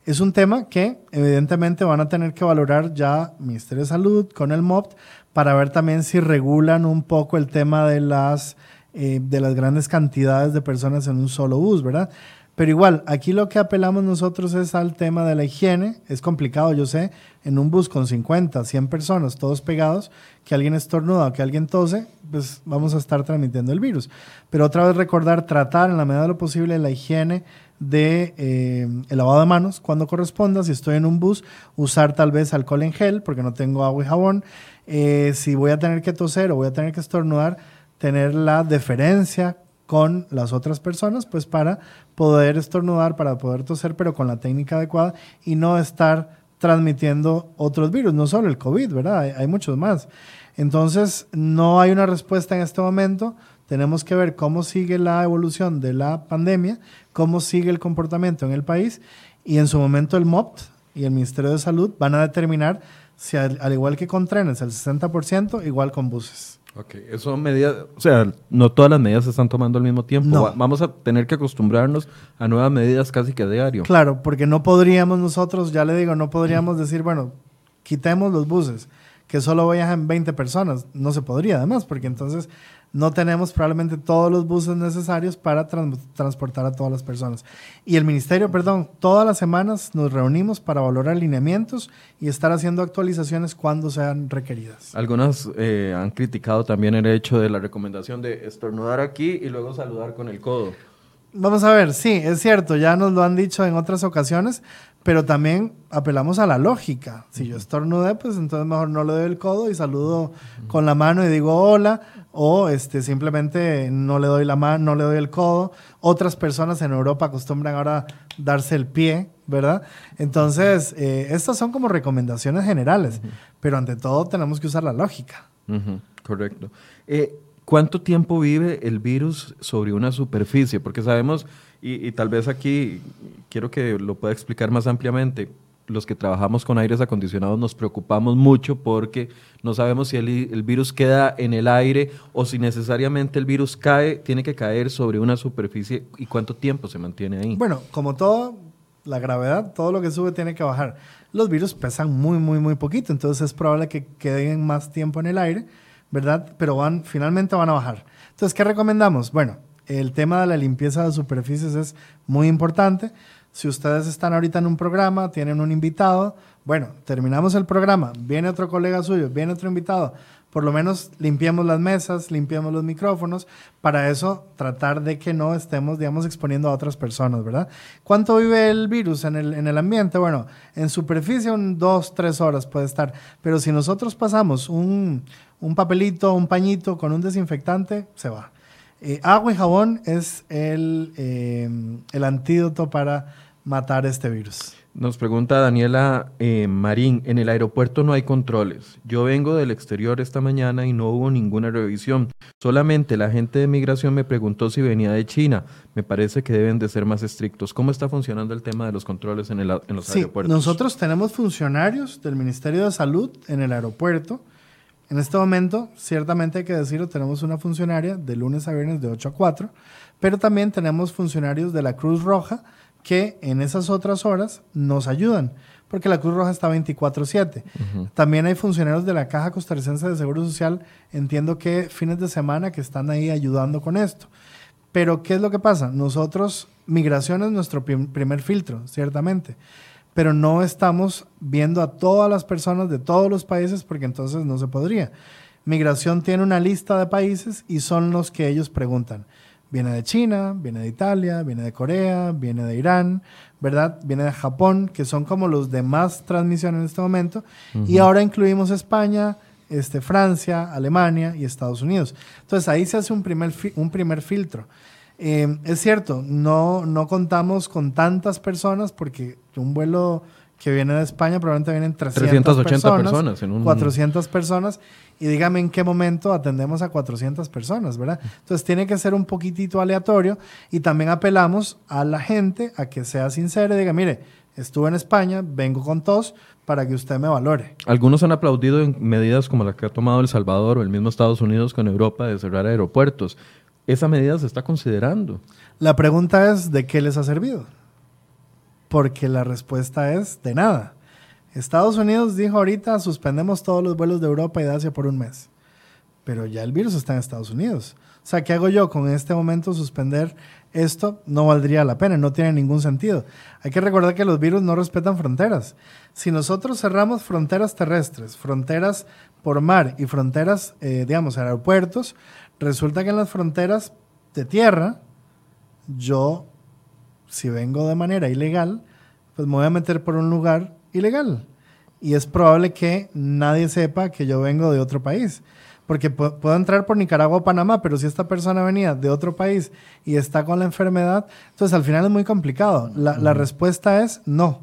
Es un tema que evidentemente van a tener que valorar ya Ministerio de Salud con el MOPT para ver también si regulan un poco el tema de las, eh, de las grandes cantidades de personas en un solo bus, ¿verdad? Pero igual, aquí lo que apelamos nosotros es al tema de la higiene. Es complicado, yo sé, en un bus con 50, 100 personas, todos pegados, que alguien estornuda o que alguien tose, pues vamos a estar transmitiendo el virus. Pero otra vez recordar, tratar en la medida de lo posible la higiene de eh, el lavado de manos cuando corresponda. Si estoy en un bus, usar tal vez alcohol en gel porque no tengo agua y jabón. Eh, si voy a tener que toser o voy a tener que estornudar, tener la deferencia con las otras personas, pues para poder estornudar, para poder toser, pero con la técnica adecuada y no estar transmitiendo otros virus, no solo el COVID, ¿verdad? Hay, hay muchos más. Entonces, no hay una respuesta en este momento. Tenemos que ver cómo sigue la evolución de la pandemia, cómo sigue el comportamiento en el país y en su momento el MOPT y el Ministerio de Salud van a determinar si al, igual que con trenes, el 60%, igual con buses. Ok, eso medidas, o sea, no todas las medidas se están tomando al mismo tiempo. Vamos a tener que acostumbrarnos a nuevas medidas casi que a diario. Claro, porque no podríamos nosotros, ya le digo, no podríamos decir, bueno, quitemos los buses, que solo viajan 20 personas. No se podría, además, porque entonces no tenemos probablemente todos los buses necesarios para transportar a todas las personas. Y el ministerio, perdón, todas las semanas nos reunimos para valorar alineamientos y estar haciendo actualizaciones cuando sean requeridas. Algunas eh, han criticado también el hecho de la recomendación de estornudar aquí y luego saludar con el codo. Vamos a ver, sí, es cierto, ya nos lo han dicho en otras ocasiones, pero también apelamos a la lógica. Si yo estornudé, pues entonces mejor no le doy el codo y saludo con la mano y digo hola, o este, simplemente no le doy la mano, no le doy el codo. Otras personas en Europa acostumbran ahora darse el pie, ¿verdad? Entonces, eh, estas son como recomendaciones generales, pero ante todo tenemos que usar la lógica. Correcto. Eh, ¿Cuánto tiempo vive el virus sobre una superficie? Porque sabemos, y, tal vez aquí quiero que lo pueda explicar más ampliamente, los que trabajamos con aires acondicionados nos preocupamos mucho porque no sabemos si el, virus queda en el aire o si necesariamente el virus cae, tiene que caer sobre una superficie y cuánto tiempo se mantiene ahí. Bueno, como todo, la gravedad, todo lo que sube tiene que bajar. Los virus pesan muy, muy, muy poquito, entonces es probable que queden más tiempo en el aire, ¿verdad? Pero van, finalmente van a bajar. Entonces, ¿qué recomendamos? Bueno, el tema de la limpieza de superficies es muy importante. Si ustedes están ahorita en un programa, tienen un invitado, bueno, terminamos el programa, viene otro colega suyo, viene otro invitado, por lo menos limpiemos las mesas, limpiemos los micrófonos, para eso tratar de que no estemos, digamos, exponiendo a otras personas, ¿verdad? ¿Cuánto vive el virus en el, en el ambiente? Bueno, en superficie un dos, tres horas puede estar, pero si nosotros pasamos un, un papelito, un pañito con un desinfectante, se va. Eh, agua y jabón es el, eh, el, antídoto para matar este virus. Nos pregunta Daniela eh, Marín, en el aeropuerto no hay controles. Yo vengo del exterior esta mañana y no hubo ninguna revisión. Solamente la gente de migración me preguntó si venía de China. Me parece que deben de ser más estrictos. ¿Cómo está funcionando el tema de los controles en, el, en los sí, aeropuertos? Nosotros tenemos funcionarios del Ministerio de Salud en el aeropuerto en este momento, ciertamente hay que decirlo, tenemos una funcionaria de lunes a viernes de 8 a 4, pero también tenemos funcionarios de la Cruz Roja que en esas otras horas nos ayudan, porque la Cruz Roja está 24/7. También hay funcionarios de la Caja Costarricense de Seguro Social, entiendo que fines de semana que están ahí ayudando con esto. Pero, ¿qué es lo que pasa? Nosotros, migración es nuestro primer filtro, ciertamente pero no estamos viendo a todas las personas de todos los países porque entonces no se podría. Migración tiene una lista de países y son los que ellos preguntan. Viene de China, viene de Italia, viene de Corea, viene de Irán, ¿verdad? Viene de Japón, que son como los de más transmisión en este momento. Y ahora incluimos España, este, Francia, Alemania y Estados Unidos. Entonces ahí se hace un primer, un primer filtro. Eh, es cierto, no, no contamos con tantas personas porque un vuelo que viene de España probablemente vienen 300 personas, 400 personas y dígame en qué momento atendemos a 400 personas, ¿verdad? Entonces tiene que ser un poquitito aleatorio y también apelamos a la gente a que sea sincera y diga, mire, estuve en España, vengo con tos para que usted me valore. Algunos han aplaudido en medidas como la que ha tomado El Salvador o el mismo Estados Unidos con Europa de cerrar aeropuertos esa medida se está considerando. La pregunta es, ¿de qué les ha servido? Porque la respuesta es de nada. Estados Unidos dijo ahorita, suspendemos todos los vuelos de Europa y de Asia por un mes. Pero ya el virus está en Estados Unidos. O sea, ¿qué hago yo con este momento suspender esto? No valdría la pena, no tiene ningún sentido. Hay que recordar que los virus no respetan fronteras. Si nosotros cerramos fronteras terrestres, fronteras por mar y fronteras, eh, digamos, aeropuertos, Resulta que en las fronteras de tierra, yo, si vengo de manera ilegal, pues me voy a meter por un lugar ilegal. Y es probable que nadie sepa que yo vengo de otro país. Porque puedo entrar por Nicaragua o Panamá, pero si esta persona venía de otro país y está con la enfermedad, entonces al final es muy complicado. La, la respuesta es no.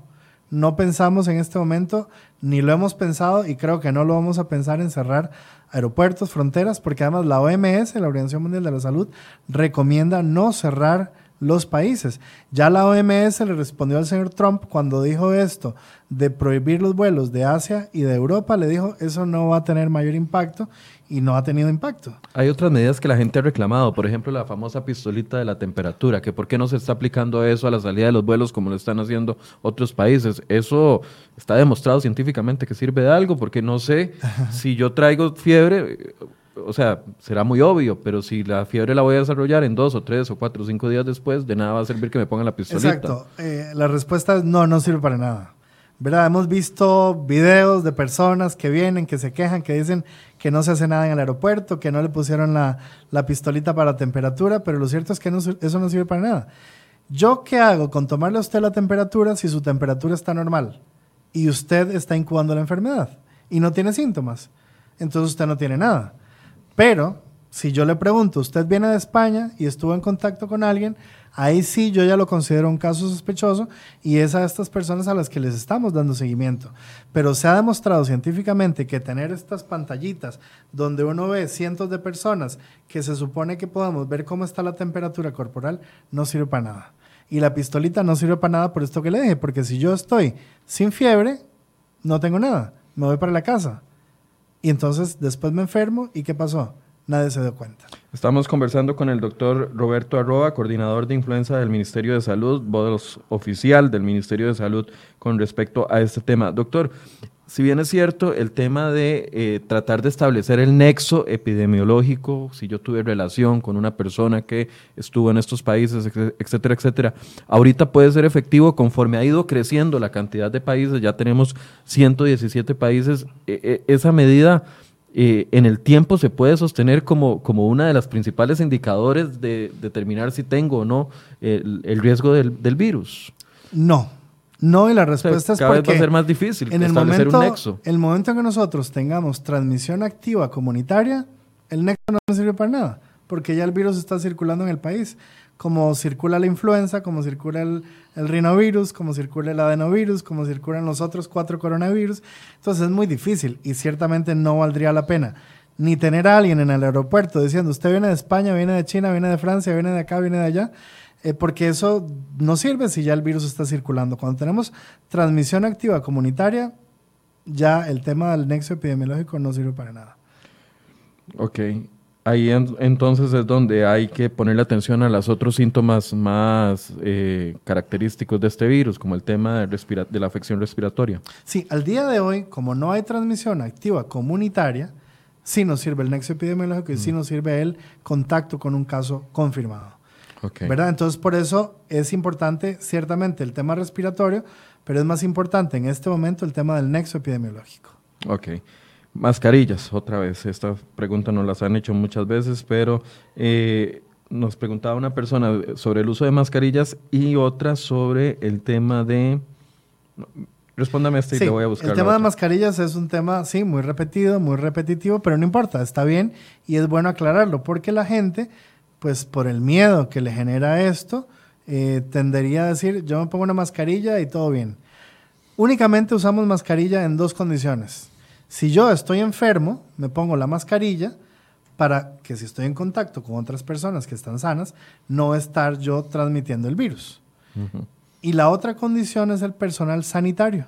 No pensamos en este momento, ni lo hemos pensado y creo que no lo vamos a pensar en cerrar aeropuertos, fronteras, porque además la OMS, la Organización Mundial de la Salud, recomienda no cerrar los países. Ya la OMS le respondió al señor Trump cuando dijo esto de prohibir los vuelos de Asia y de Europa, le dijo eso no va a tener mayor impacto y no ha tenido impacto. Hay otras medidas que la gente ha reclamado, por ejemplo la famosa pistolita de la temperatura, que por qué no se está aplicando eso a la salida de los vuelos como lo están haciendo otros países. Eso está demostrado científicamente que sirve de algo, porque no sé <laughs> si yo traigo fiebre, o sea, será muy obvio, pero si la fiebre la voy a desarrollar en dos o tres o cuatro o cinco días después, de nada va a servir que me pongan la pistolita. Exacto. Eh, la respuesta es no, no sirve para nada. ¿verdad? Hemos visto videos de personas que vienen, que se quejan, que dicen que no se hace nada en el aeropuerto, que no le pusieron la, pistolita para la temperatura, pero lo cierto es que eso no sirve para nada. ¿Yo qué hago con tomarle a usted la temperatura si su temperatura está normal y usted está incubando la enfermedad y no tiene síntomas? Entonces usted no tiene nada. Pero si yo le pregunto, usted viene de España y estuvo en contacto con alguien, ahí sí yo ya lo considero un caso sospechoso y es a estas personas a las que les estamos dando seguimiento. Pero se ha demostrado científicamente que tener estas pantallitas donde uno ve cientos de personas que se supone que podamos ver cómo está la temperatura corporal no sirve para nada. Y la pistolita no sirve para nada por esto que le dije, porque si yo estoy sin fiebre, no tengo nada, me voy para la casa. Y entonces después me enfermo y ¿qué pasó? Nadie se dio cuenta. Estamos conversando con el doctor Roberto Arroba, coordinador de influenza del Ministerio de Salud, voz oficial del Ministerio de Salud con respecto a este tema. Doctor, si bien es cierto, el tema de eh, tratar de establecer el nexo epidemiológico, si yo tuve relación con una persona que estuvo en estos países, etcétera, etcétera, ahorita puede ser efectivo conforme ha ido creciendo la cantidad de países, ya tenemos 117 países, e, e, esa medida eh, en el tiempo se puede sostener como, como una de las principales indicadores de determinar si tengo o no el, riesgo del, del virus. No, no, y la respuesta es porque... va a ser más difícil en el momento, un nexo. El momento en que nosotros tengamos transmisión activa comunitaria, el nexo no sirve para nada, porque ya el virus está circulando en el país. Como circula la influenza, como circula el, el rinovirus, como circula el adenovirus, como circulan los otros cuatro coronavirus. Entonces es muy difícil y ciertamente no valdría la pena ni tener a alguien en el aeropuerto diciendo, usted viene de España, viene de China, viene de Francia, viene de acá, viene de allá eh, porque eso no sirve si ya el virus está circulando. Cuando tenemos transmisión activa comunitaria, ya el tema del nexo epidemiológico no sirve para nada. Ok. Ahí entonces es donde hay que ponerle atención a los otros síntomas más eh, característicos de este virus, como el tema de, de, la afección respiratoria. Sí, al día de hoy, como no hay transmisión activa comunitaria, sí nos sirve el nexo epidemiológico y sí mm. nos sirve el contacto con un caso confirmado. ¿Verdad? Entonces, por eso es importante, ciertamente, el tema respiratorio, pero es más importante en este momento el tema del nexo epidemiológico. Ok. Mascarillas, otra vez. Esta pregunta nos las han hecho muchas veces, pero eh, nos preguntaba una persona sobre el uso de mascarillas y otra sobre el tema de... Respóndame este y te voy a buscar. El tema de mascarillas es un tema, sí, muy repetido, muy repetitivo, pero no importa, está bien y es bueno aclararlo porque la gente pues por el miedo que le genera esto, eh, tendería a decir, yo me pongo una mascarilla y todo bien. Únicamente usamos mascarilla en dos condiciones. Si yo estoy enfermo, me pongo la mascarilla para que si estoy en contacto con otras personas que están sanas, no estar yo transmitiendo el virus. Y la otra condición es el personal sanitario.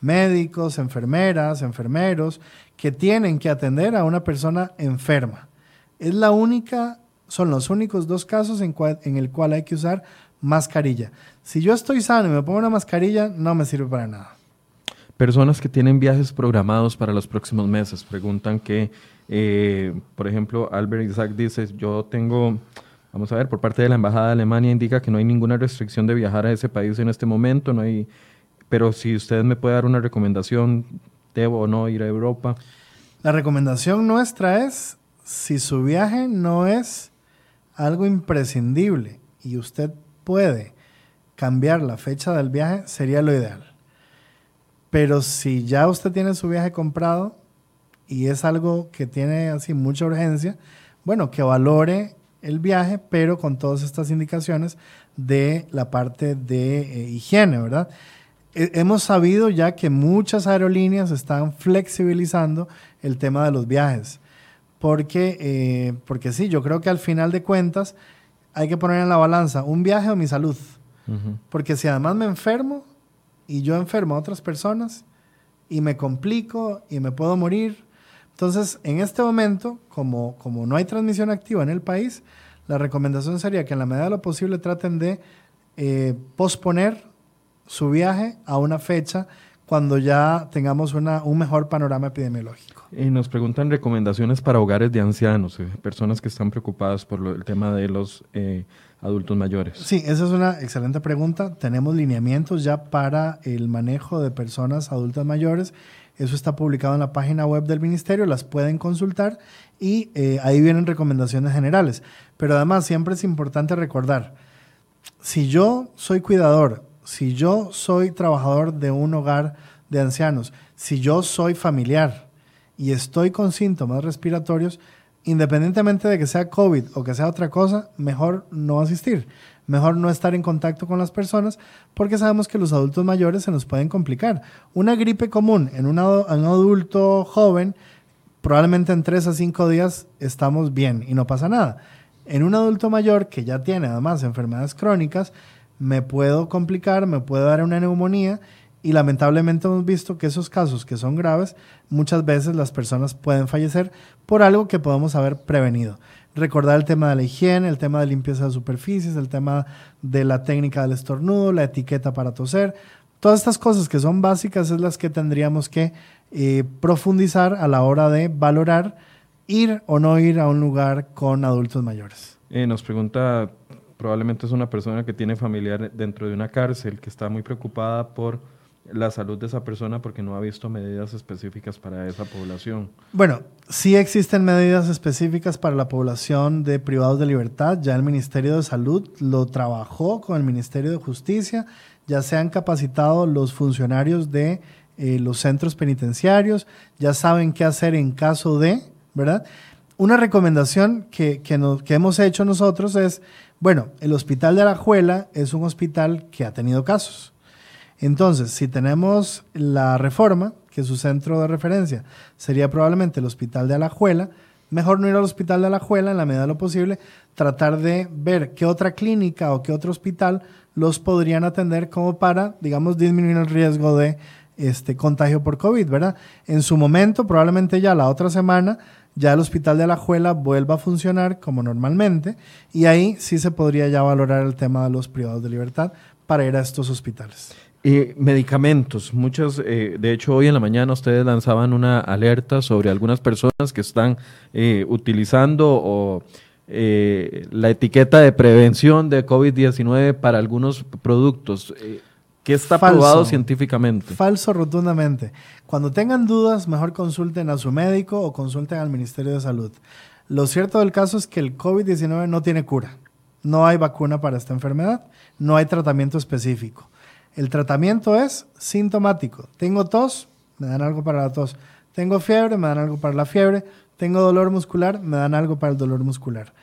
Médicos, enfermeras, enfermeros, que tienen que atender a una persona enferma. Es la única son los únicos dos casos en, en el cual hay que usar mascarilla. Si yo estoy sano y me pongo una mascarilla, no me sirve para nada. Personas que tienen viajes programados para los próximos meses preguntan que, eh, por ejemplo, Albert Isaac dice, yo tengo, vamos a ver, por parte de la Embajada de Alemania indica que no hay ninguna restricción de viajar a ese país en este momento, no hay, pero si usted me puede dar una recomendación, ¿debo o no ir a Europa? La recomendación nuestra es, si su viaje no es algo imprescindible y usted puede cambiar la fecha del viaje, sería lo ideal. Pero si ya usted tiene su viaje comprado y es algo que tiene así mucha urgencia, bueno, que valore el viaje, pero con todas estas indicaciones de la parte de eh, higiene, ¿verdad? hemos sabido ya que muchas aerolíneas están flexibilizando el tema de los viajes porque, eh, porque sí, yo creo que al final de cuentas hay que poner en la balanza un viaje o mi salud. Porque si además me enfermo y yo enfermo a otras personas y me complico y me puedo morir, entonces en este momento, como, como no hay transmisión activa en el país, la recomendación sería que en la medida de lo posible traten de eh, posponer su viaje a una fecha cuando ya tengamos una, un mejor panorama epidemiológico. Y nos preguntan recomendaciones para hogares de ancianos, eh, personas que están preocupadas por el tema de los eh, adultos mayores. Sí, esa es una excelente pregunta. Tenemos lineamientos ya para el manejo de personas adultas mayores. Eso está publicado en la página web del ministerio, las pueden consultar y eh, ahí vienen recomendaciones generales. Pero además siempre es importante recordar, si yo soy cuidador si yo soy trabajador de un hogar de ancianos, si yo soy familiar y estoy con síntomas respiratorios, independientemente de que sea COVID o que sea otra cosa, mejor no asistir, mejor no estar en contacto con las personas porque sabemos que los adultos mayores se nos pueden complicar. Una gripe común en un, adulto joven, probablemente en tres a cinco días estamos bien y no pasa nada. En un adulto mayor que ya tiene además enfermedades crónicas, me puedo complicar, me puede dar una neumonía y lamentablemente hemos visto que esos casos que son graves, muchas veces las personas pueden fallecer por algo que podemos haber prevenido. Recordar el tema de la higiene, el tema de limpieza de superficies, el tema de la técnica del estornudo, la etiqueta para toser. Todas estas cosas que son básicas es las que tendríamos que eh, profundizar a la hora de valorar ir o no ir a un lugar con adultos mayores. Eh, nos pregunta, probablemente es una persona que tiene familiar dentro de una cárcel, que está muy preocupada por la salud de esa persona porque no ha visto medidas específicas para esa población. Bueno, sí existen medidas específicas para la población de privados de libertad. Ya el Ministerio de Salud lo trabajó con el Ministerio de Justicia. Ya se han capacitado los funcionarios de eh, los centros penitenciarios. Ya saben qué hacer en caso de, ¿verdad? Una recomendación que, que, que hemos hecho nosotros es, bueno, el Hospital de Alajuela es un hospital que ha tenido casos entonces, si tenemos la reforma, que su centro de referencia sería probablemente el Hospital de Alajuela, mejor no ir al Hospital de Alajuela en la medida de lo posible, tratar de ver qué otra clínica o qué otro hospital los podrían atender como para, digamos, disminuir el riesgo de este contagio por COVID, ¿verdad? En su momento, probablemente ya la otra semana, ya el Hospital de Alajuela vuelva a funcionar como normalmente y ahí sí se podría ya valorar el tema de los privados de libertad para ir a estos hospitales. Eh, medicamentos. Muchas, eh, de hecho, hoy en la mañana ustedes lanzaban una alerta sobre algunas personas que están eh, utilizando o, la etiqueta de prevención de COVID-19 para algunos productos. ¿Qué está probado científicamente? Falso rotundamente. Cuando tengan dudas, mejor consulten a su médico o consulten al Ministerio de Salud. Lo cierto del caso es que el COVID-19 no tiene cura. No hay vacuna para esta enfermedad, no hay tratamiento específico. El tratamiento es sintomático. Tengo tos, me dan algo para la tos. Tengo fiebre, me dan algo para la fiebre. Tengo dolor muscular, me dan algo para el dolor muscular.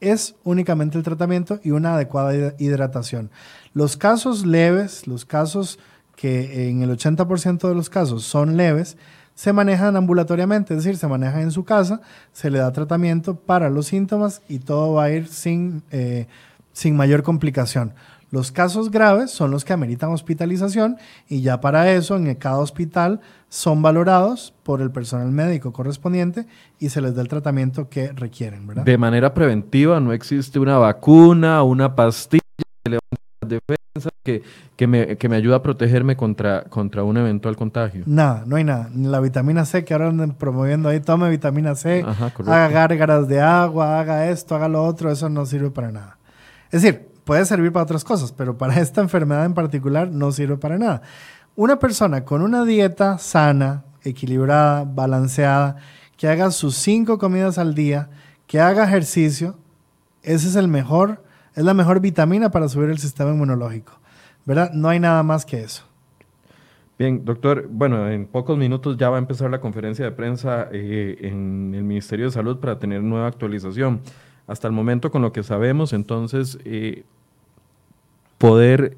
Es únicamente el tratamiento y una adecuada hidratación. Los casos leves, los casos que en el 80% de los casos son leves, se manejan ambulatoriamente, es decir, se manejan en su casa, se le da tratamiento para los síntomas y todo va a ir sin, eh, sin mayor complicación. Los casos graves son los que ameritan hospitalización y ya para eso en cada hospital son valorados por el personal médico correspondiente y se les da el tratamiento que requieren. De manera preventiva no existe una vacuna, una pastilla que levanta la defensa que, que, me, que me ayuda a protegerme contra, contra un eventual contagio. Nada, no hay nada. La vitamina C que ahora andan promoviendo ahí, tome vitamina C, haga gárgaras de agua, haga esto, haga lo otro, eso no sirve para nada. Es decir, puede servir para otras cosas, pero para esta enfermedad en particular no sirve para nada. Una persona con una dieta sana, equilibrada, balanceada, que haga sus cinco comidas al día, que haga ejercicio, ese es el mejor, es la mejor vitamina para subir el sistema inmunológico. ¿Verdad? No hay nada más que eso. Bien, doctor, bueno, en pocos minutos ya va a empezar la conferencia de prensa eh, en el Ministerio de Salud para tener nueva actualización hasta el momento con lo que sabemos, entonces eh, poder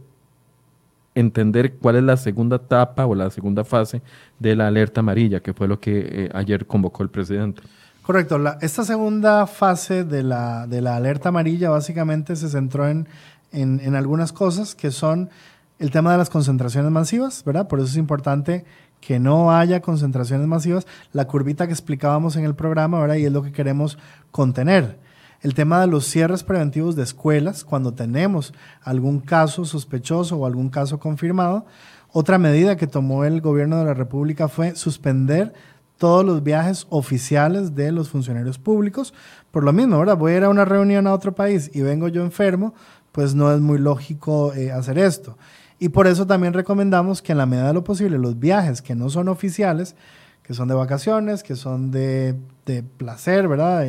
entender cuál es la segunda etapa o la segunda fase de la alerta amarilla, que fue lo que eh, ayer convocó el presidente. Correcto. esta segunda fase de la, de la, alerta amarilla básicamente se centró en, en, en, algunas cosas que son el tema de las concentraciones masivas, ¿verdad? Por eso es importante que no haya concentraciones masivas. La curvita que explicábamos en el programa, ¿verdad? Y es lo que queremos contener el tema de los cierres preventivos de escuelas cuando tenemos algún caso sospechoso o algún caso confirmado. Otra medida que tomó el gobierno de la República fue suspender todos los viajes oficiales de los funcionarios públicos. Por lo mismo, ahora voy a ir a una reunión a otro país y vengo yo enfermo, pues no es muy lógico eh, hacer esto. Y por eso también recomendamos que en la medida de lo posible los viajes que no son oficiales, que son de vacaciones, que son de, placer, ¿verdad?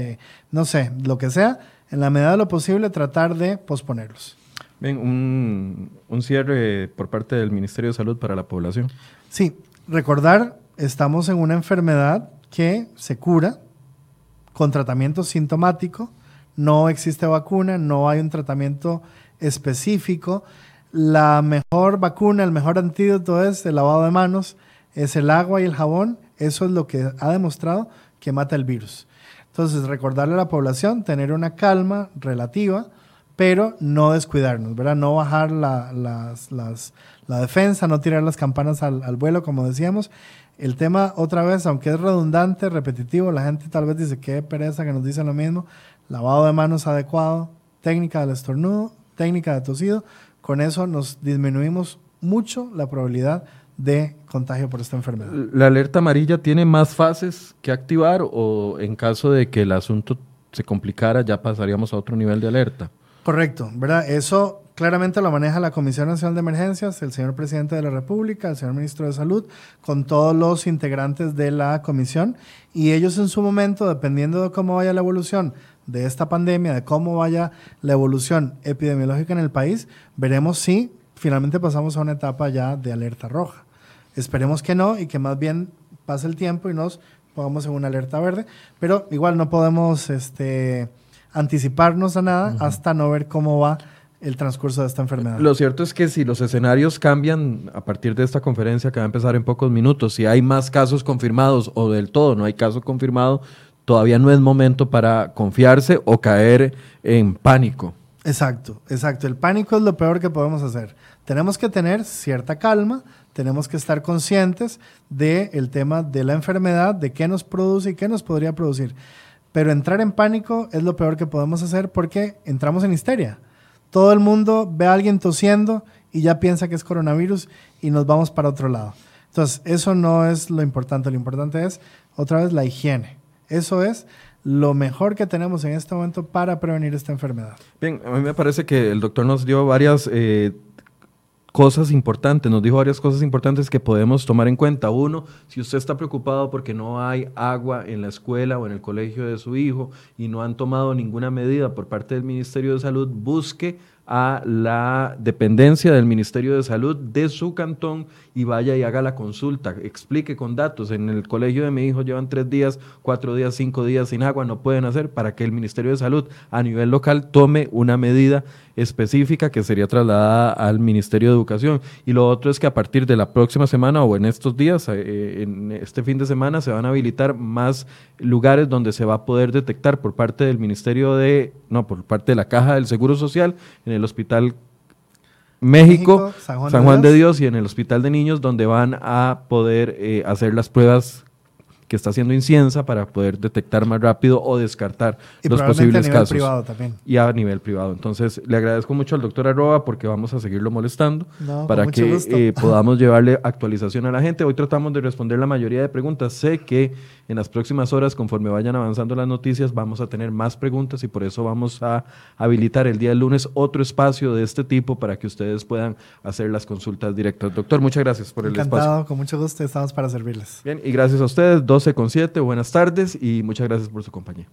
no sé, lo que sea, en la medida de lo posible tratar de posponerlos. Bien, un, un cierre por parte del Ministerio de Salud para la población. Sí, recordar, estamos en una enfermedad que se cura con tratamiento sintomático, no existe vacuna, no hay un tratamiento específico. La mejor vacuna, el mejor antídoto es el lavado de manos, es el agua y el jabón eso es lo que ha demostrado que mata el virus. Entonces, recordarle a la población tener una calma relativa, pero no descuidarnos, ¿verdad? No bajar la, la defensa, no tirar las campanas al, al, vuelo, como decíamos. El tema, otra vez, aunque es redundante, repetitivo, la gente tal vez dice, qué pereza que nos dicen lo mismo, lavado de manos adecuado, técnica del estornudo, técnica de tosido, con eso nos disminuimos mucho la probabilidad de contagio por esta enfermedad. ¿La alerta amarilla tiene más fases que activar o en caso de que el asunto se complicara ya pasaríamos a otro nivel de alerta? Correcto, ¿verdad? Eso claramente lo maneja la Comisión Nacional de Emergencias, el señor presidente de la República, el señor ministro de Salud, con todos los integrantes de la comisión. Y ellos en su momento, dependiendo de cómo vaya la evolución de esta pandemia, de cómo vaya la evolución epidemiológica en el país, veremos si finalmente pasamos a una etapa ya de alerta roja. Esperemos que no y que más bien pase el tiempo y nos pongamos en una alerta verde, pero igual no podemos este, anticiparnos a nada uh -huh. hasta no ver cómo va el transcurso de esta enfermedad. Lo cierto es que si los escenarios cambian a partir de esta conferencia que va a empezar en pocos minutos, si hay más casos confirmados o del todo no hay caso confirmado, todavía no es momento para confiarse o caer en pánico. Exacto, exacto. El pánico es lo peor que podemos hacer. Tenemos que tener cierta calma, tenemos que estar conscientes del el tema de la enfermedad, de qué nos produce y qué nos podría producir. Pero entrar en pánico es lo peor que podemos hacer porque entramos en histeria. Todo el mundo ve a alguien tosiendo y ya piensa que es coronavirus y nos vamos para otro lado. Entonces, eso no es lo importante. Lo importante es, otra vez, la higiene. Eso es lo mejor que tenemos en este momento para prevenir esta enfermedad. Bien, a mí me parece que el doctor nos dio varias eh, cosas importantes, nos dijo varias cosas importantes que podemos tomar en cuenta. Uno, si usted está preocupado porque no hay agua en la escuela o en el colegio de su hijo y no han tomado ninguna medida por parte del Ministerio de Salud, busque a la dependencia del Ministerio de Salud de su cantón y vaya y haga la consulta, explique con datos. En el colegio de mi hijo llevan tres días, cuatro días, cinco días sin agua, no pueden hacer para que el Ministerio de Salud a nivel local tome una medida específica que sería trasladada al Ministerio de Educación. Y lo otro es que a partir de la próxima semana o en estos días, eh, en este fin de semana, se van a habilitar más lugares donde se va a poder detectar por parte del Ministerio de, no, por parte de la Caja del Seguro Social, en el Hospital México, México San, Juan, San Juan de, Dios. de, Dios. y en el Hospital de Niños, donde van a poder eh, hacer las pruebas que está haciendo Inciensa para poder detectar más rápido o descartar y los posibles a nivel casos. Privado también. Y a nivel privado. Entonces, le agradezco mucho al doctor Arroba porque vamos a seguirlo molestando no, para que eh, <laughs> podamos llevarle actualización a la gente. Hoy tratamos de responder la mayoría de preguntas. Sé que en las próximas horas, conforme vayan avanzando las noticias, vamos a tener más preguntas y por eso vamos a habilitar el día del lunes otro espacio de este tipo para que ustedes puedan hacer las consultas directas. Doctor, muchas gracias por Encantado, el espacio. con mucho gusto, estamos para servirles. Bien, y gracias a ustedes, 12 con 7, buenas tardes y muchas gracias por su compañía.